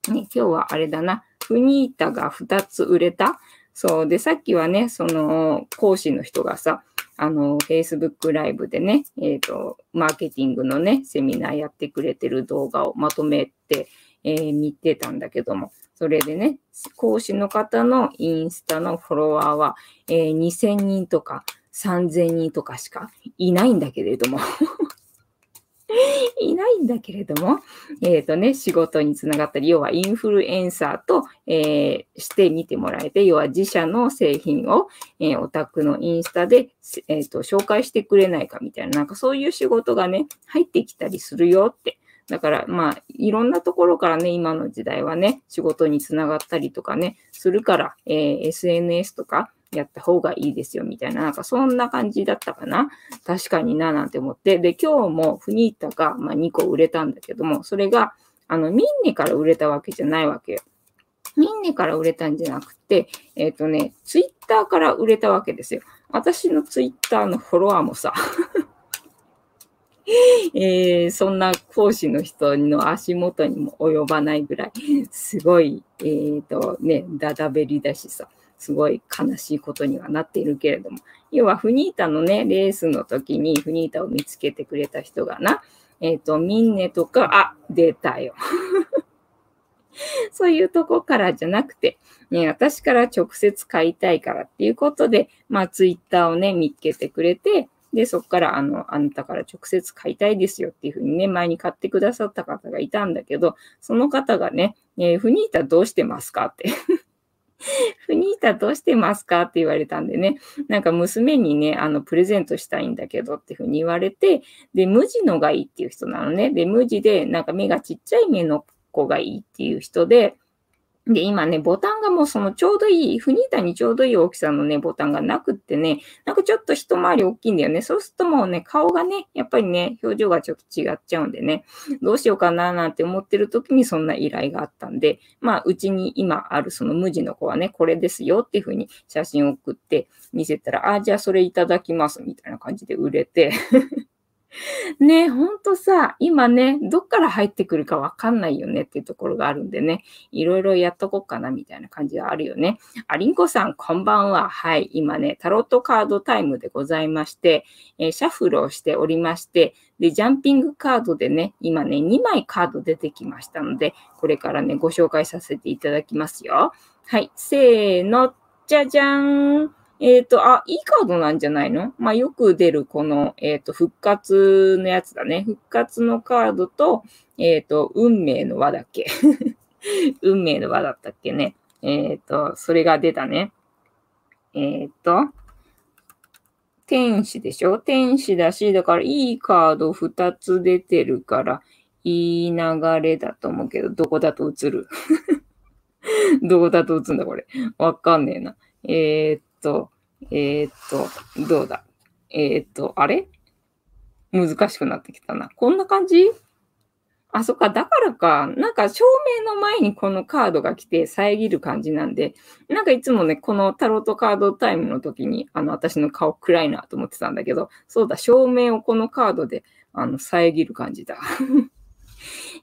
ね、今日はあれだな、フニータが2つ売れた？そう。で、さっきはね、その、講師の人がさ、あの、Facebook ライブでね、えっ、ー、と、マーケティングのね、セミナーやってくれてる動画をまとめて、えー、見てたんだけども、それでね、講師の方のインスタのフォロワーは、えー、2000人とか3000人とかしかいないんだけれども。(laughs) いないんだけれども、えっ、ー、とね、仕事につながったり、要はインフルエンサーと、えー、して見てもらえて、要は自社の製品を、えー、オタクのインスタで、えーと、紹介してくれないかみたいな、なんかそういう仕事がね、入ってきたりするよって。だから、まあ、いろんなところからね、今の時代はね、仕事につながったりとかね、するから、え、SNS とか、やった方がいいですよ、みたいな、なんかそんな感じだったかな。確かにな、なんて思って。で、今日もフニータが、まあ、2個売れたんだけども、それが、あの、ミンネから売れたわけじゃないわけよ。ミンネから売れたんじゃなくて、えっ、ー、とね、ツイッターから売れたわけですよ。私のツイッターのフォロワーもさ (laughs) えー、そんな講師の人の足元にも及ばないぐらい、すごい、えっ、ー、とね、だだべりだしさ、すごい悲しいことにはなっているけれども、要はフニータのね、レースの時にフニータを見つけてくれた人がな、えっ、ー、と、ミンネとか、あ、出たよ。(laughs) そういうとこからじゃなくて、ね、私から直接買いたいからっていうことで、まあ、ツイッターをね、見つけてくれて、で、そこから、あの、あなたから直接買いたいですよっていうふうにね、前に買ってくださった方がいたんだけど、その方がね、えー、フニータどうしてますか？って (laughs) (laughs) フニータどうしてますか？って言われたんでね、なんか娘にね、あの、プレゼントしたいんだけどっていうふうに言われて、で、無地のがいいっていう人なのね。で、無地で、なんか目がちっちゃい目の子がいいっていう人で、で、今ね、ボタンがもうそのちょうどいい、フニータにちょうどいい大きさのね、ボタンがなくってね、なんかちょっと一回り大きいんだよね。そうするともうね、顔がね、やっぱりね、表情がちょっと違っちゃうんでね、どうしようかななんて思ってる時にそんな依頼があったんで、まあ、うちに今あるその無地の子はね、これですよっていうふうに写真を送って見せたら、あ、じゃあそれいただきますみたいな感じで売れて (laughs) ねえ、ほんとさ、今ね、どっから入ってくるかわかんないよねっていうところがあるんでね、いろいろやっとこうかなみたいな感じはあるよね。ありんこさん、こんばんは。はい、今ね、タロットカードタイムでございまして、えー、シャッフルをしておりまして、で、ジャンピングカードでね、今ね、2枚カード出てきましたので、これからね、ご紹介させていただきますよ。はい、せーの、じゃじゃーん。えっ、ー、と、あ、いいカードなんじゃないの？まあ、よく出るこの、えっ、ー、と、復活のやつだね。復活のカードと、えっ、ー、と、運命の輪だっけ？(laughs) 運命の輪だったっけね。えっ、と、それが出たね。えっ、と、天使でしょ？天使だし、だからいいカード2つ出てるから、いい流れだと思うけど、どこだと映る？(laughs) どこだと映るんだ、これ？わかんねえな。えー、と、えー、っと、どうだ？えー、っと、あれ？難しくなってきたな。こんな感じ？あ、そっか、だからか。なんか、照明の前にこのカードが来て遮る感じなんで、なんかいつもね、このタロットカードタイムの時に、あの、私の顔暗いなと思ってたんだけど、そうだ、照明をこのカードで、あの、遮る感じだ。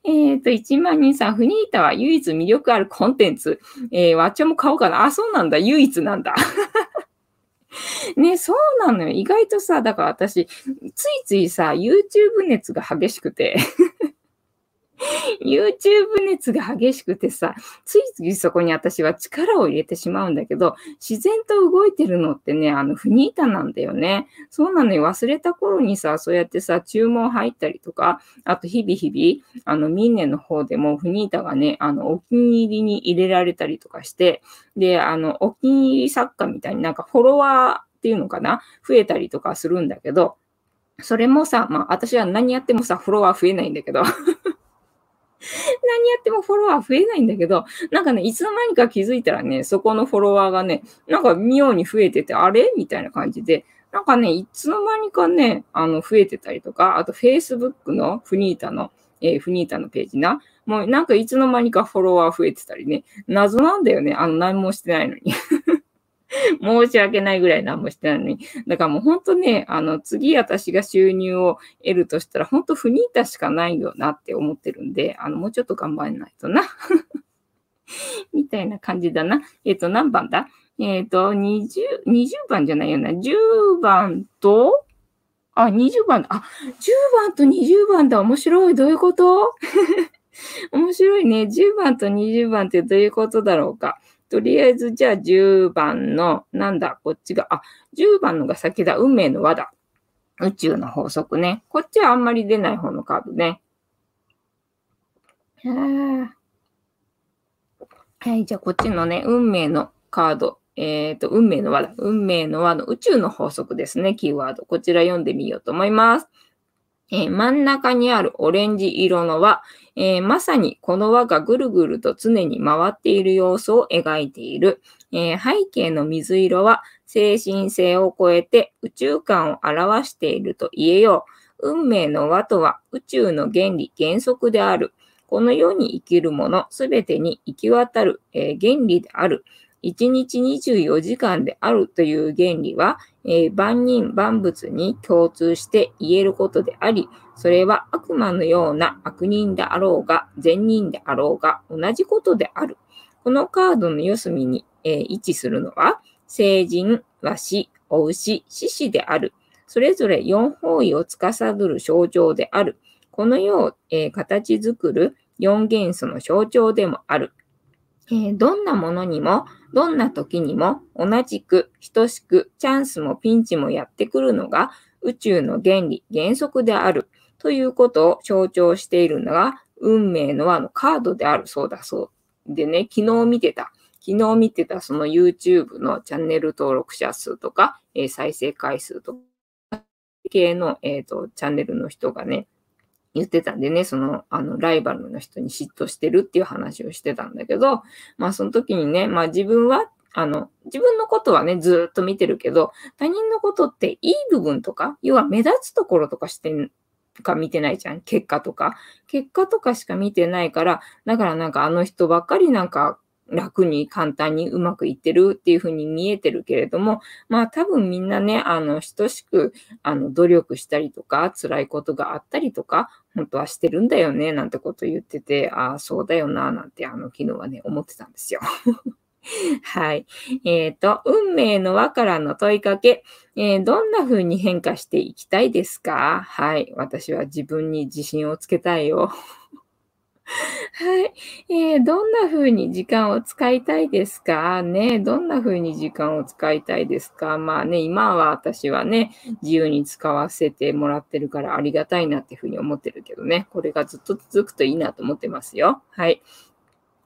えっと、1万人さん、フニータは唯一魅力あるコンテンツ。えー、わっちゃも買おうかな。あ、そうなんだ。唯一なんだ。(laughs) ね、そうなのよ。意外とさ、だから私、ついついさ、YouTube 熱が激しくて YouTube 熱が激しくてさ、ついついそこに私は力を入れてしまうんだけど、自然と動いてるのってね、あの、フニータなんだよね。そうなのよ。忘れた頃にさ、そうやってさ、注文入ったりとか、あと日々日々、あの、ミンネの方でもフニータがね、あの、お気に入りに入れられたりとかして、で、あの、お気に入り作家みたいになんかフォロワーっていうのかな？増えたりとかするんだけど、それもさ、まあ私は何やってもさ、フォロワー増えないんだけど (laughs) 何やってもフォロワー増えないんだけど、なんかね、いつの間にか気づいたらね、そこのフォロワーがね、なんか妙に増えてて、あれ？みたいな感じで、なんかね、いつの間にかね、あの、増えてたりとか、あと Facebook のフニータの、えー、フニータのページな、もうなんかいつの間にかフォロワー増えてたりね、謎なんだよね。あの、何もしてないのに (laughs) 申し訳ないぐらい何もしてないのに。だからもう本当ね、あの、次私が収入を得るとしたら、本当フニータしかないよなって思ってるんで、あの、もうちょっと頑張らないとな。(laughs) みたいな感じだな。えっ、ー、と、何番だ？えっ、ー、と、20、20番じゃないよな。10番と、あ、20番だ。あ、10番と20番だ。面白い。どういうこと？(laughs) 面白いね。10番と20番ってどういうことだろうか。とりあえず、じゃあ10番の、なんだ、こっちが、あ、10番のが先だ。運命の輪だ。宇宙の法則ね。こっちはあんまり出ない方のカードね。はい、じゃあこっちのね、運命のカード。えっ、ー、と、運命の輪だ。運命の輪の宇宙の法則ですね、キーワード。こちら読んでみようと思います。えー、真ん中にあるオレンジ色の輪、えー、まさにこの輪がぐるぐると常に回っている様子を描いている。えー、背景の水色は精神性を超えて宇宙観を表していると言えよう。運命の輪とは宇宙の原理、原則である。この世に生きるものすべてに行き渡る、えー、原理である。1日24時間であるという原理は、えー、万人万物に共通して言えることであり、それは悪魔のような悪人であろうが、善人であろうが、同じことである。このカードの四隅に、えー、位置するのは、聖人、和紙、お牛、獅子である。それぞれ四方位を司る象徴である。この世を、えー、形作る四元素の象徴でもある。えー、どんなものにも、どんな時にも同じく等しくチャンスもピンチもやってくるのが宇宙の原理、原則であるということを象徴しているのが運命の輪のカードであるそうだそう。でね、昨日見てた。昨日見てたその YouTube のチャンネル登録者数とか、えー、再生回数とか、系の、えーとチャンネルの人がね、言ってたんでね、その、あの、ライバルの人に嫉妬してるっていう話をしてたんだけど、まあその時にね、まあ自分は、あの、自分のことはね、ずっと見てるけど、他人のことっていい部分とか、要は目立つところとかしてんか見てないじゃん。結果とか。結果とかしか見てないから、だからなんかあの人ばっかりなんか楽に簡単にうまくいってるっていうふうに見えてるけれども、まあ多分みんなね、あの、等しく、あの、努力したりとか、辛いことがあったりとか、本当はしてるんだよね、なんてこと言ってて、ああ、そうだよな、なんて、あの、昨日はね、思ってたんですよ。(laughs) はい。えっ、ー、と、運命の輪からの問いかけ、えー、どんな風に変化していきたいですか？はい。私は自分に自信をつけたいよ。(laughs) はい。えー、どんな風に時間を使いたいですか？ね。どんな風に時間を使いたいですか？まあね、今は私はね、自由に使わせてもらってるからありがたいなっていう風に思ってるけどね。これがずっと続くといいなと思ってますよ。はい。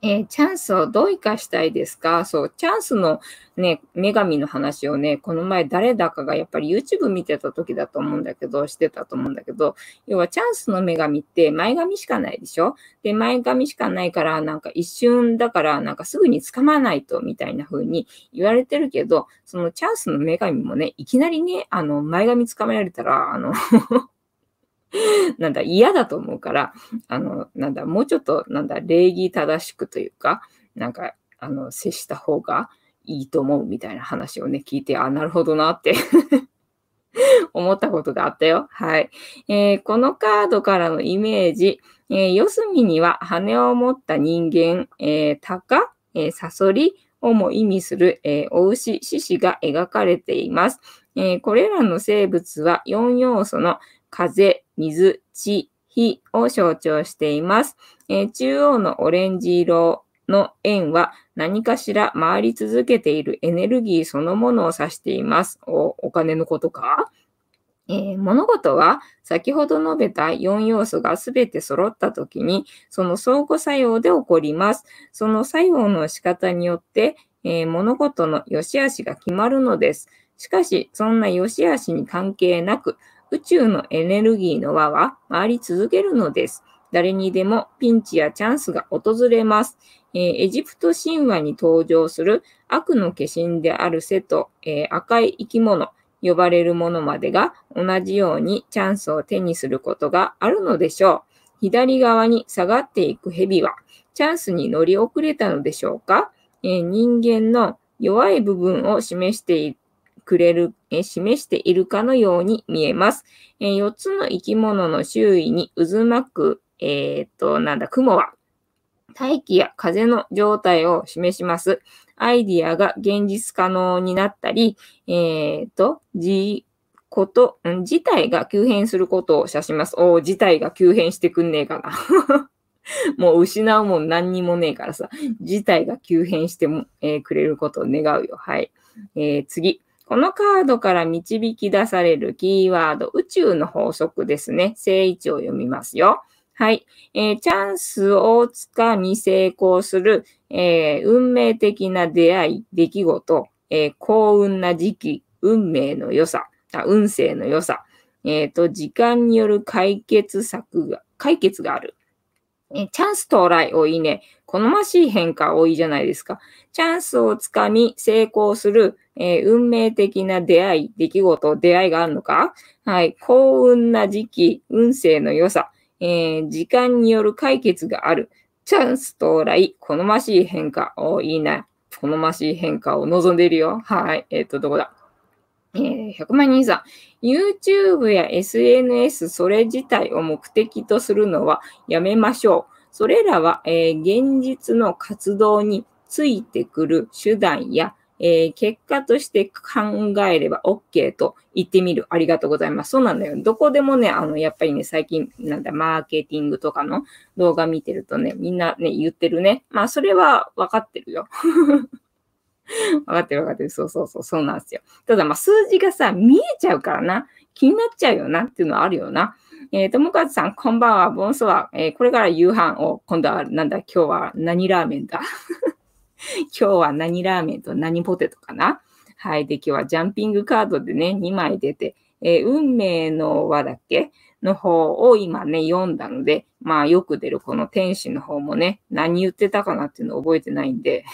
えー、チャンスをどう生かしたいですか？そう、チャンスのね、女神の話をね、この前誰だかがやっぱり YouTube 見てた時だと思うんだけど、してたと思うんだけど、要はチャンスの女神って前髪しかないでしょ？で、前髪しかないから、なんか一瞬だから、なんかすぐに掴まないと、みたいな風に言われてるけど、そのチャンスの女神もね、いきなりね、あの、前髪掴められたら、あの (laughs) (laughs) なんだ、嫌だと思うから、あの、なんだ、もうちょっと、なんだ、礼儀正しくというか、なんか、あの、接した方がいいと思うみたいな話をね、聞いて、あ、なるほどなって (laughs) 思ったことがあったよ。はい。えー、このカードからのイメージ、えー、四隅には羽を持った人間、えー、鷹、えー、サソリをも意味する、えー、お牛、獅子が描かれています。えー、これらの生物は4要素の風、水、地、火を象徴しています。えー、中央のオレンジ色の円は何かしら回り続けているエネルギーそのものを指しています。おお金のことか？えー、物事は先ほど述べた4要素がすべて揃ったときに、その相互作用で起こります。その作用の仕方によって、えー、物事の良し悪しが決まるのです。しかし、そんな良し悪しに関係なく、宇宙のエネルギーの輪は回り続けるのです。誰にでもピンチやチャンスが訪れます。えー、エジプト神話に登場する悪の化身である瀬と、えー、赤い生き物、呼ばれるものまでが同じようにチャンスを手にすることがあるのでしょう。左側に下がっていく蛇はチャンスに乗り遅れたのでしょうか、えー、人間の弱い部分を示してくれる、え示しているかのように見えます。えー、4つの生き物の周囲に渦巻く、えー、っと、なんだ、雲は大気や風の状態を示します。アイディアが現実可能になったり、えっ、ー、と、じ、こと、ん、事態が急変することを指します。お事態が急変してくんねえかな。(laughs) もう失うもん何にもねえからさ、事態が急変しても、えー、くれることを願うよ。はい。えー、次。このカードから導き出されるキーワード、宇宙の法則ですね。正位置を読みますよ。はい。えー、チャンスをつかみ成功する、えー、運命的な出会い、出来事、えー、幸運な時期、運命の良さ、あ運勢の良さ、えっ、と、時間による解決策が、解決がある。えチャンス到来多いね。好ましい変化多いじゃないですか。チャンスをつかみ成功する、えー、運命的な出会い、出来事、出会いがあるのか？はい。幸運な時期、運勢の良さ、えー、時間による解決がある。チャンス到来、好ましい変化。おいいな。好ましい変化を望んでいるよ。はい。えっ、と、どこだ？えー、100万人さん。YouTube や SNS それ自体を目的とするのはやめましょう。それらは、え、現実の活動についてくる手段やえー、結果として考えれば OK と言ってみる。ありがとうございます。そうなんだよ。どこでもね、あの、やっぱりね、最近、なんだ、マーケティングとかの動画見てるとね、みんなね、言ってるね。まあ、それは分かってるよ。(laughs) 分かってる分かってる。そうそうそう、そうなんですよ。ただ、まあ、数字がさ、見えちゃうからな。気になっちゃうよなっていうのはあるよな。えー、ともかずさん、こんばんは。ボンスは、えー、これから夕飯を、今度は、なんだ、今日は何ラーメンだ？(laughs) 今日は何ラーメンと何ポテトかな？はい。で、今日はジャンピングカードでね、2枚出て、えー、運命の輪だっけ？の方を今ね、読んだので、まあよく出るこの天使の方もね、何言ってたかなっていうのを覚えてないんで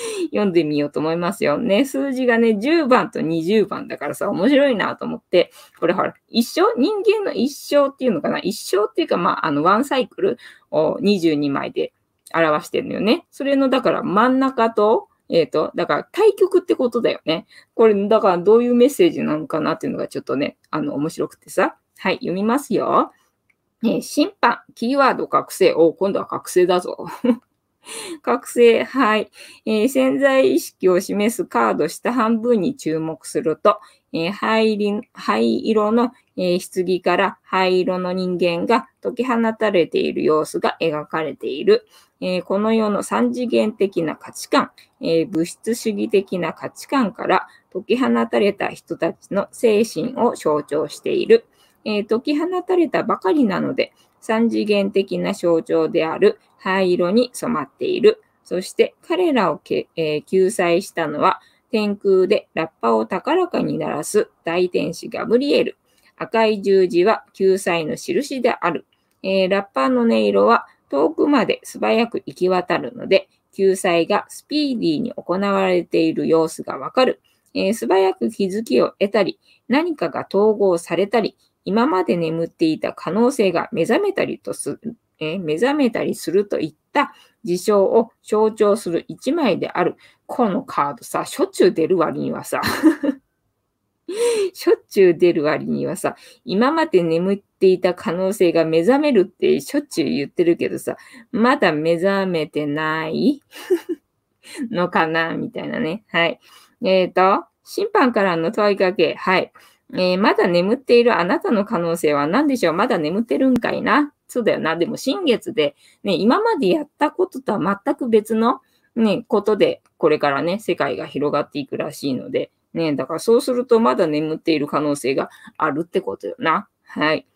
(laughs) 読んでみようと思いますよ。ね、数字がね、10番と20番だからさ、面白いなと思って、これほら、一生？人間の一生っていうのかな？一生っていうか、まあ、あの、ワンサイクルを22枚で表してるのよね。それの、だから真ん中と、えっ、ー、と、だから対局ってことだよね。これ、だからどういうメッセージなのかなっていうのがちょっとね、あの、面白くてさ。はい、読みますよ。えー、審判、キーワード覚醒。お、今度は覚醒だぞ。(laughs) 覚醒、はい、えー、潜在意識を示すカード下半分に注目すると、えー、灰灰色の、えー、棺から灰色の人間が解き放たれている様子が描かれている。えー、この世の三次元的な価値観、え物質主義的な価値観から解き放たれた人たちの精神を象徴している。え解き放たれたばかりなので、三次元的な象徴である灰色に染まっている。そして彼らを、えー、救済したのは天空でラッパを高らかに鳴らす大天使ガブリエル。赤い十字は救済の印である。えー、ラッパーの音色は遠くまで素早く行き渡るので、救済がスピーディーに行われている様子がわかる。えー、素早く気づきを得たり、何かが統合されたり、今まで眠っていた可能性が目覚めたりとす、え、目覚めたりするといった事象を象徴する一枚である。このカードさ、しょっちゅう出る割にはさ (laughs) しょっちゅう出る割にはさ、今まで眠っていた可能性が目覚めるってしょっちゅう言ってるけどさ、まだ目覚めてない？(laughs) のかな？みたいなね。はい。えっ、ー、と、審判からの問いかけ。はい。えー、まだ眠っているあなたの可能性は何でしょう？まだ眠ってるんかいな？そうだよな。でも新月で、ね、今までやったこととは全く別の、ね、ことで、これからね、世界が広がっていくらしいので、ね、だからそうするとまだ眠っている可能性があるってことよな。はい。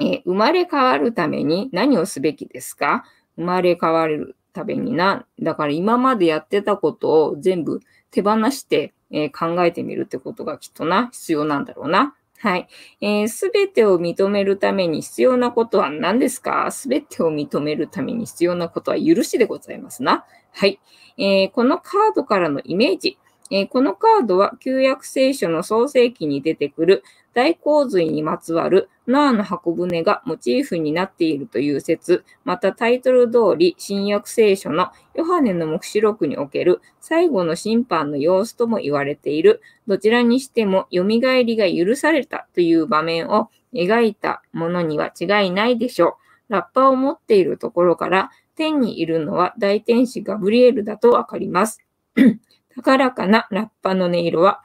え、生まれ変わるために何をすべきですか？生まれ変わるためにな。だから今までやってたことを全部手放して、え、考えてみるってことがきっとな、必要なんだろうな。はい。す、え、べ、てを認めるために必要なことは何ですか？すべてを認めるために必要なことは許しでございますな。はい。えー、このカードからのイメージ。えー、このカードは旧約聖書の創世記に出てくる大洪水にまつわるノアの箱舟がモチーフになっているという説、またタイトル通り新約聖書のヨハネの目視録における最後の審判の様子とも言われている、どちらにしても蘇りが許されたという場面を描いたものには違いないでしょう。ラッパを持っているところから天にいるのは大天使ガブリエルだとわかります。(clears throat) 高らかなラッパの音色は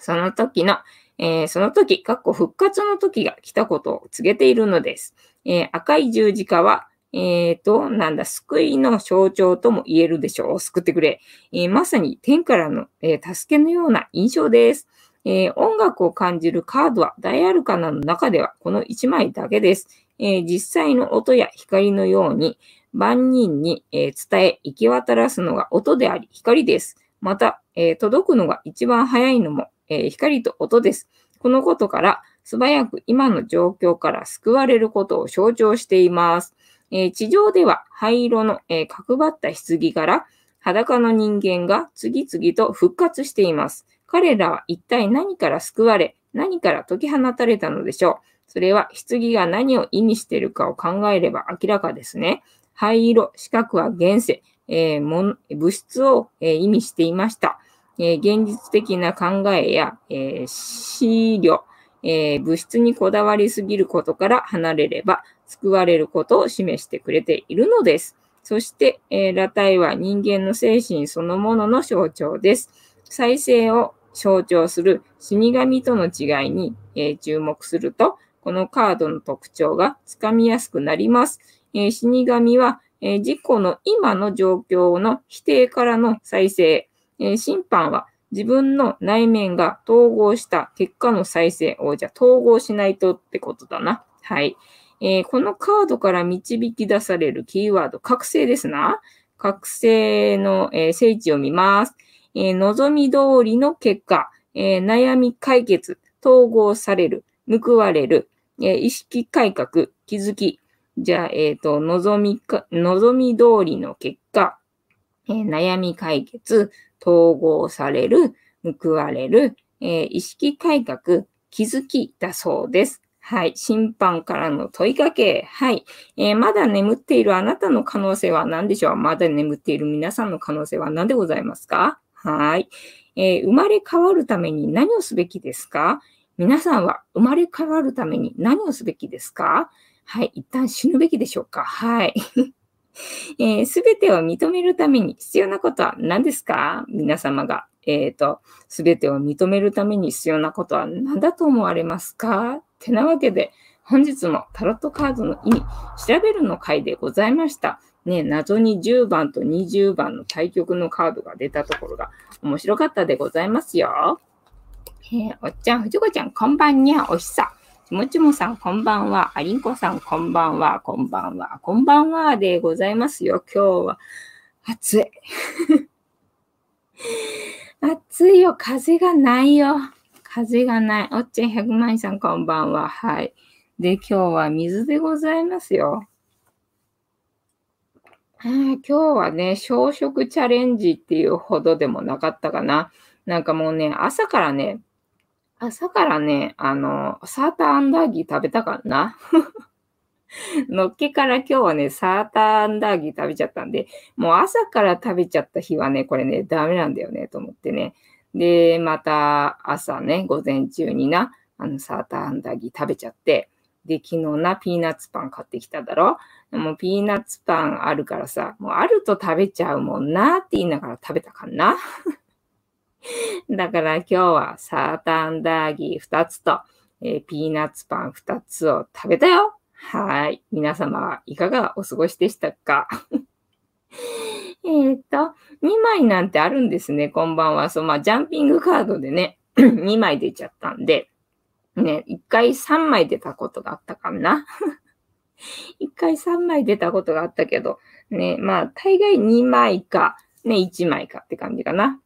その時のえー、その時、かっこ復活の時が来たことを告げているのです。えー、赤い十字架は、えっ、ー、と、なんだ、救いの象徴とも言えるでしょう。救ってくれ。えまさに天からの、え助けのような印象です。え音楽を感じるカードはダイアルカナの中ではこの1枚だけです。え実際の音や光のように万人に、え伝え行き渡らすのが音であり光です。また、え届くのが一番早いのもえー、光と音です。このことから、素早く今の状況から救われることを象徴しています。えー、地上では灰色の、えー、角張った棺から裸の人間が次々と復活しています。彼らは一体何から救われ、何から解き放たれたのでしょう。それは棺が何を意味しているかを考えれば明らかですね。灰色、四角は現世、えー、物質を、えー、意味していました。え、現実的な考えや、えー、資料、え、物質にこだわりすぎることから離れれば救われることを示してくれているのです。そして、えー、裸体は人間の精神そのものの象徴です。再生を象徴する死神との違いに、え、注目すると、このカードの特徴がつかみやすくなります。え、死神は、えー、自己の今の状況の否定からの再生、えー、審判は自分の内面が統合した結果の再生を、じゃ統合しないとってことだな。はい。えー、このカードから導き出されるキーワード、覚醒ですな。覚醒の、えー、聖地を見ます。えー、望み通りの結果、え、悩み解決、統合される、報われる、え、意識改革、気づき。じゃあ、えっ、と、望みか、望み通りの結果、え、悩み解決、統合される、報われる、えー、意識改革、気づきだそうです。はい。審判からの問いかけ。はい。えー、まだ眠っているあなたの可能性は何でしょう？まだ眠っている皆さんの可能性は何でございますか？はい、えー、生まれ変わるために何をすべきですか？皆さんは生まれ変わるために何をすべきですか？はい。一旦死ぬべきでしょうか？はい。す、べ、てを認めるために必要なことは何ですか？皆様が、えっ、ー、と、すべてを認めるために必要なことは何だと思われますか？てなわけで、本日もタロットカードの意味、調べるの回でございました。ね、謎に10番と20番の対局のカードが出たところが面白かったでございますよ。えー、おっちゃん、ふじこちゃん、こんばんにゃ、おひさ。もちもさん、こんばんは。ありんこさん、こんばんは。こんばんは。こんばんはでございますよ。今日は暑い。(laughs) 暑いよ。風がないよ。風がない。おっちゃん100万さん、こんばんは。はい。で、今日は水でございますよ。今日はね、朝食チャレンジっていうほどでもなかったかな。なんかもうね、朝からね、朝からね、あの、サーターアンダーギー食べたかな？(laughs) のっけから今日はね、サーターアンダーギー食べちゃったんで、もう朝から食べちゃった日はね、これね、ダメなんだよね、と思ってね。で、また朝ね、午前中にな、あの、サーターアンダーギー食べちゃって、で、昨日な、ピーナッツパン買ってきただろ？もうピーナッツパンあるからさ、もうあると食べちゃうもんなって言いながら食べたかな？(laughs) だから今日はサーターアンダーギー2つと、えー、ピーナッツパン2つを食べたよ。はい。皆様はいかがお過ごしでしたか？(laughs) えっと、2枚なんてあるんですね。こんばんは。そう、まあ、ジャンピングカードでね、(clears throat) 2枚出ちゃったんで、ね、1回3枚出たことがあったかな？(laughs) 1回3枚出たことがあったけど、ね、まあ、大概2枚か、ね、1枚かって感じかな。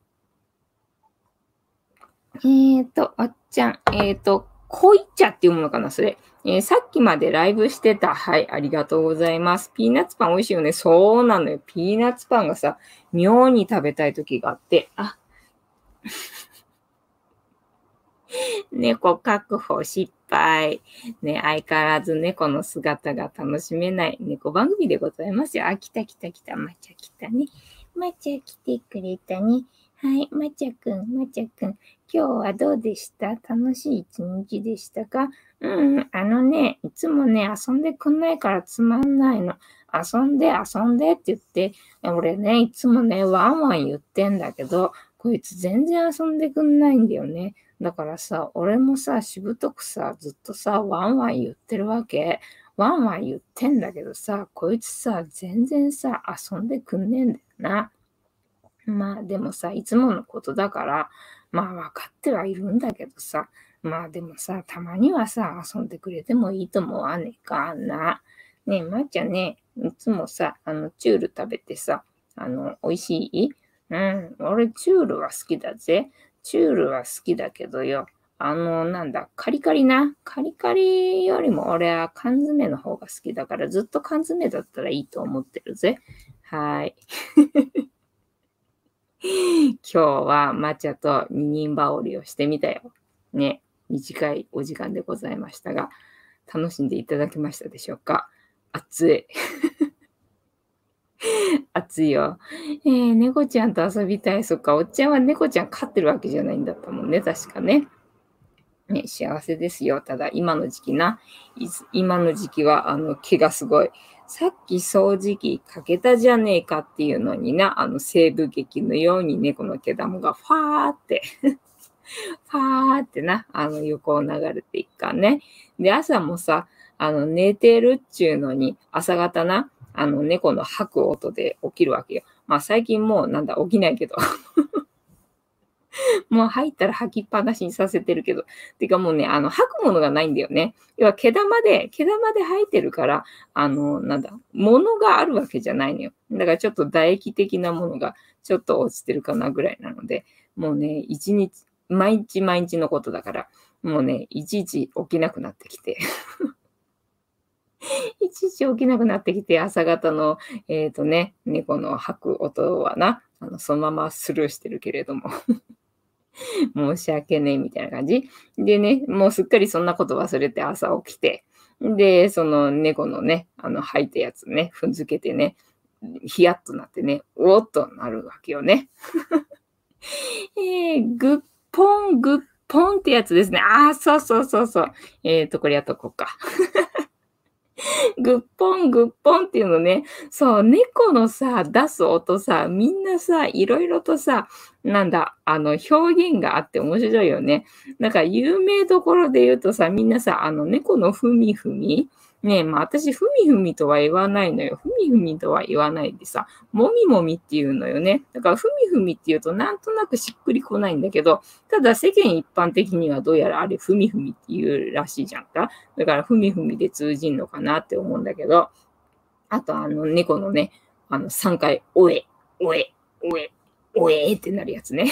えっ、ー、と、あっちゃん、えっ、ー、と、濃い茶っていうものかな、それ。えー、さっきまでライブしてた。はい、ありがとうございます。ピーナッツパン美味しいよね。そうなのよ。ピーナッツパンがさ、妙に食べたい時があって、あ、(laughs) 猫確保失敗。ね、相変わらず猫の姿が楽しめない猫番組でございますよ。あ、来た来た来た。まちゃ来たね。まちゃ来てくれたね。はい、まちゃくん、まちゃくん。今日はどうでした？楽しい一日でしたか？うん、あのね、いつもね、遊んでくんないからつまんないの。遊んで、遊んでって言って、俺ね、いつもね、ワンワン言ってんだけど、こいつ全然遊んでくんないんだよね。だからさ、俺もさ、しぶとくさ、ずっとさ、ワンワン言ってるわけ。ワンワン言ってんだけどさ、こいつさ、全然さ、遊んでくんねえんだよな。まあでもさ、いつものことだから、まあ分かってはいるんだけどさ、まあでもさ、たまにはさ、遊んでくれてもいいと思わねえかな。ねえ、まっちゃんね、いつもさ、あの、チュール食べてさ、あの、美味しい？うん、俺、チュールは好きだぜ。チュールは好きだけどよ。あの、なんだ、カリカリな？カリカリよりも俺は缶詰の方が好きだから、ずっと缶詰だったらいいと思ってるぜ。はい。今日は抹茶と二人羽織をしてみたよ。ね、短いお時間でございましたが、楽しんでいただけましたでしょうか？暑い。(laughs) 暑いよ。えー、猫ちゃんと遊びたい。そっか、おっちゃんは猫ちゃん飼ってるわけじゃないんだったもんね、確かね。ね、幸せですよ。ただ、今の時期な。今の時期は、あの、毛がすごい。さっき掃除機かけたじゃねえかっていうのにな、あの西部劇のように猫の毛玉がファーってファーってな、あの横を流れていくかね。で、朝もさ、あの寝てるっちゅうのに、朝方な、あの猫の吐く音で起きるわけよ。まあ最近もうなんだ起きないけど (laughs) もう入ったら吐きっぱなしにさせてるけど。てかもうね、あの、吐くものがないんだよね。要は毛玉で、毛玉で吐いてるから、あの、なんだ、物があるわけじゃないのよ。だからちょっと唾液的なものがちょっと落ちてるかなぐらいなので、もうね、一日、毎日毎日のことだから、もうね、いちいち起きなくなってきて。(laughs) いちいち起きなくなってきて、朝方の、えっ、ー、とね、猫の吐く音はな、あのそのままスルーしてるけれども (laughs) 申し訳ねえみたいな感じ。でね、もうすっかりそんなこと忘れて朝起きて、で、その猫のね、あの吐いたやつね、踏んづけてね、ヒヤッとなってね、おっとなるわけよね。(laughs) えー、グッポン、グッポンってやつですね。ああ、そうそうそうそう。えっ、ー、と、これやっとこうか。(laughs) グッポン、グッポンっていうのね。そう、猫のさ、出す音さ、みんなさ、いろいろとさ、なんだ、あの、表現があって面白いよね。なんか、有名どころで言うとさ、みんなさ、あの、猫のふみふみねえ、まあ私、ふみふみとは言わないのよ。ふみふみとは言わないでさ、もみもみっていうのよね。だから、ふみふみって言うとなんとなくしっくりこないんだけど、ただ世間一般的にはどうやらあれ、ふみふみって言うらしいじゃんか。だから、ふみふみで通じんのかなって思うんだけど、あと、あの、猫のね、あの、3回、おえ、おえ、おえ、おえってなるやつね。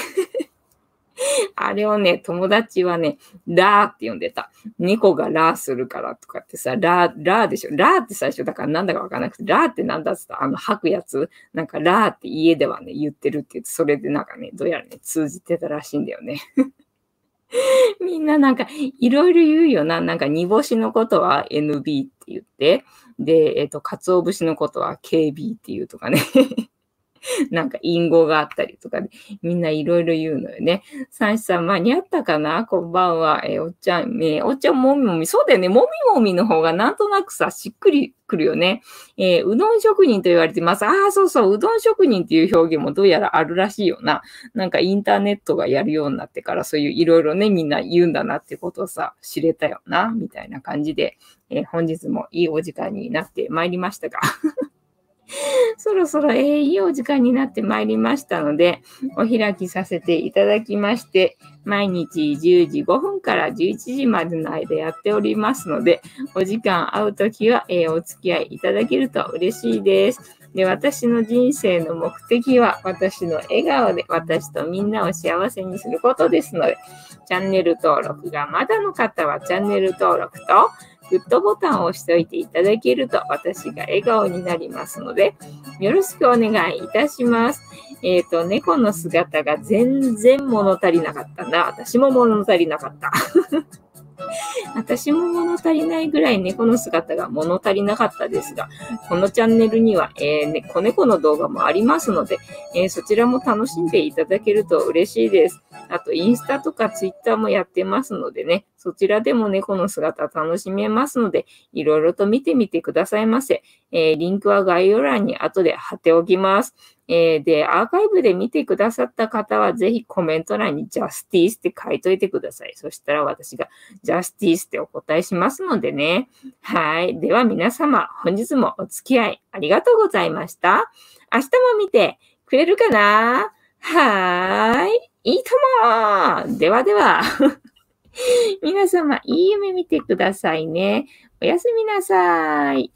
(laughs) あれをね、友達はね、ラーって呼んでた。猫がラーするからとかってさ、ラー、ラーでしょ。ラーって最初だからなんだかわからなくて、ラーってなんだっつった？あの吐くやつ、なんかラーって家ではね、言ってるって言って、それでなんかね、どうやらね、通じてたらしいんだよね。(laughs) みんななんかいろいろ言うよな。なんか煮干しのことは NB って言って、で、えっ、ー、と、鰹節のことは KB って言うとかね。(laughs) なんか隠語があったりとかで、みんないろいろ言うのよね。三子さん間に合ったかな？こんばんは。えー、おっちゃん、えー、おっちゃんもみもみ。そうだよね。もみもみの方がなんとなくさ、しっくりくるよね。えー、うどん職人と言われてます。ああ、そうそう、うどん職人っていう表現もどうやらあるらしいよな。なんかインターネットがやるようになってから、そういういろいろね、みんな言うんだなってことをさ、知れたよな、みたいな感じで、えー、本日もいいお時間になってまいりましたが。(laughs) そろそろ、えー、いいお時間になってまいりましたので、お開きさせていただきまして、毎日10時5分から11時までの間やっておりますので、お時間合うときは、えー、お付き合いいただけると嬉しいです。で、私の人生の目的は、私の笑顔で私とみんなを幸せにすることですので、チャンネル登録がまだの方はチャンネル登録と、グッドボタンを押しておいていただけると私が笑顔になりますので、よろしくお願いいたします。えっ、ー、と、猫の姿が全然物足りなかったな。私も物足りなかった。(laughs) 私も物足りないぐらい猫の姿が物足りなかったですが、このチャンネルには、えーね、子猫の動画もありますので、えー、そちらも楽しんでいただけると嬉しいです。あと、インスタとかツイッターもやってますのでね、そちらでも猫の姿楽しめますので、いろいろと見てみてくださいませ。えー、リンクは概要欄に後で貼っておきます。えー、で、アーカイブで見てくださった方は、ぜひコメント欄にジャスティースって書いといてください。そしたら私がジャスティースってお答えしますのでね。はい。では皆様、本日もお付き合いありがとうございました。明日も見てくれるかな？はーい。いいともではでは。(laughs) 皆様、いい夢見てくださいね。おやすみなさい。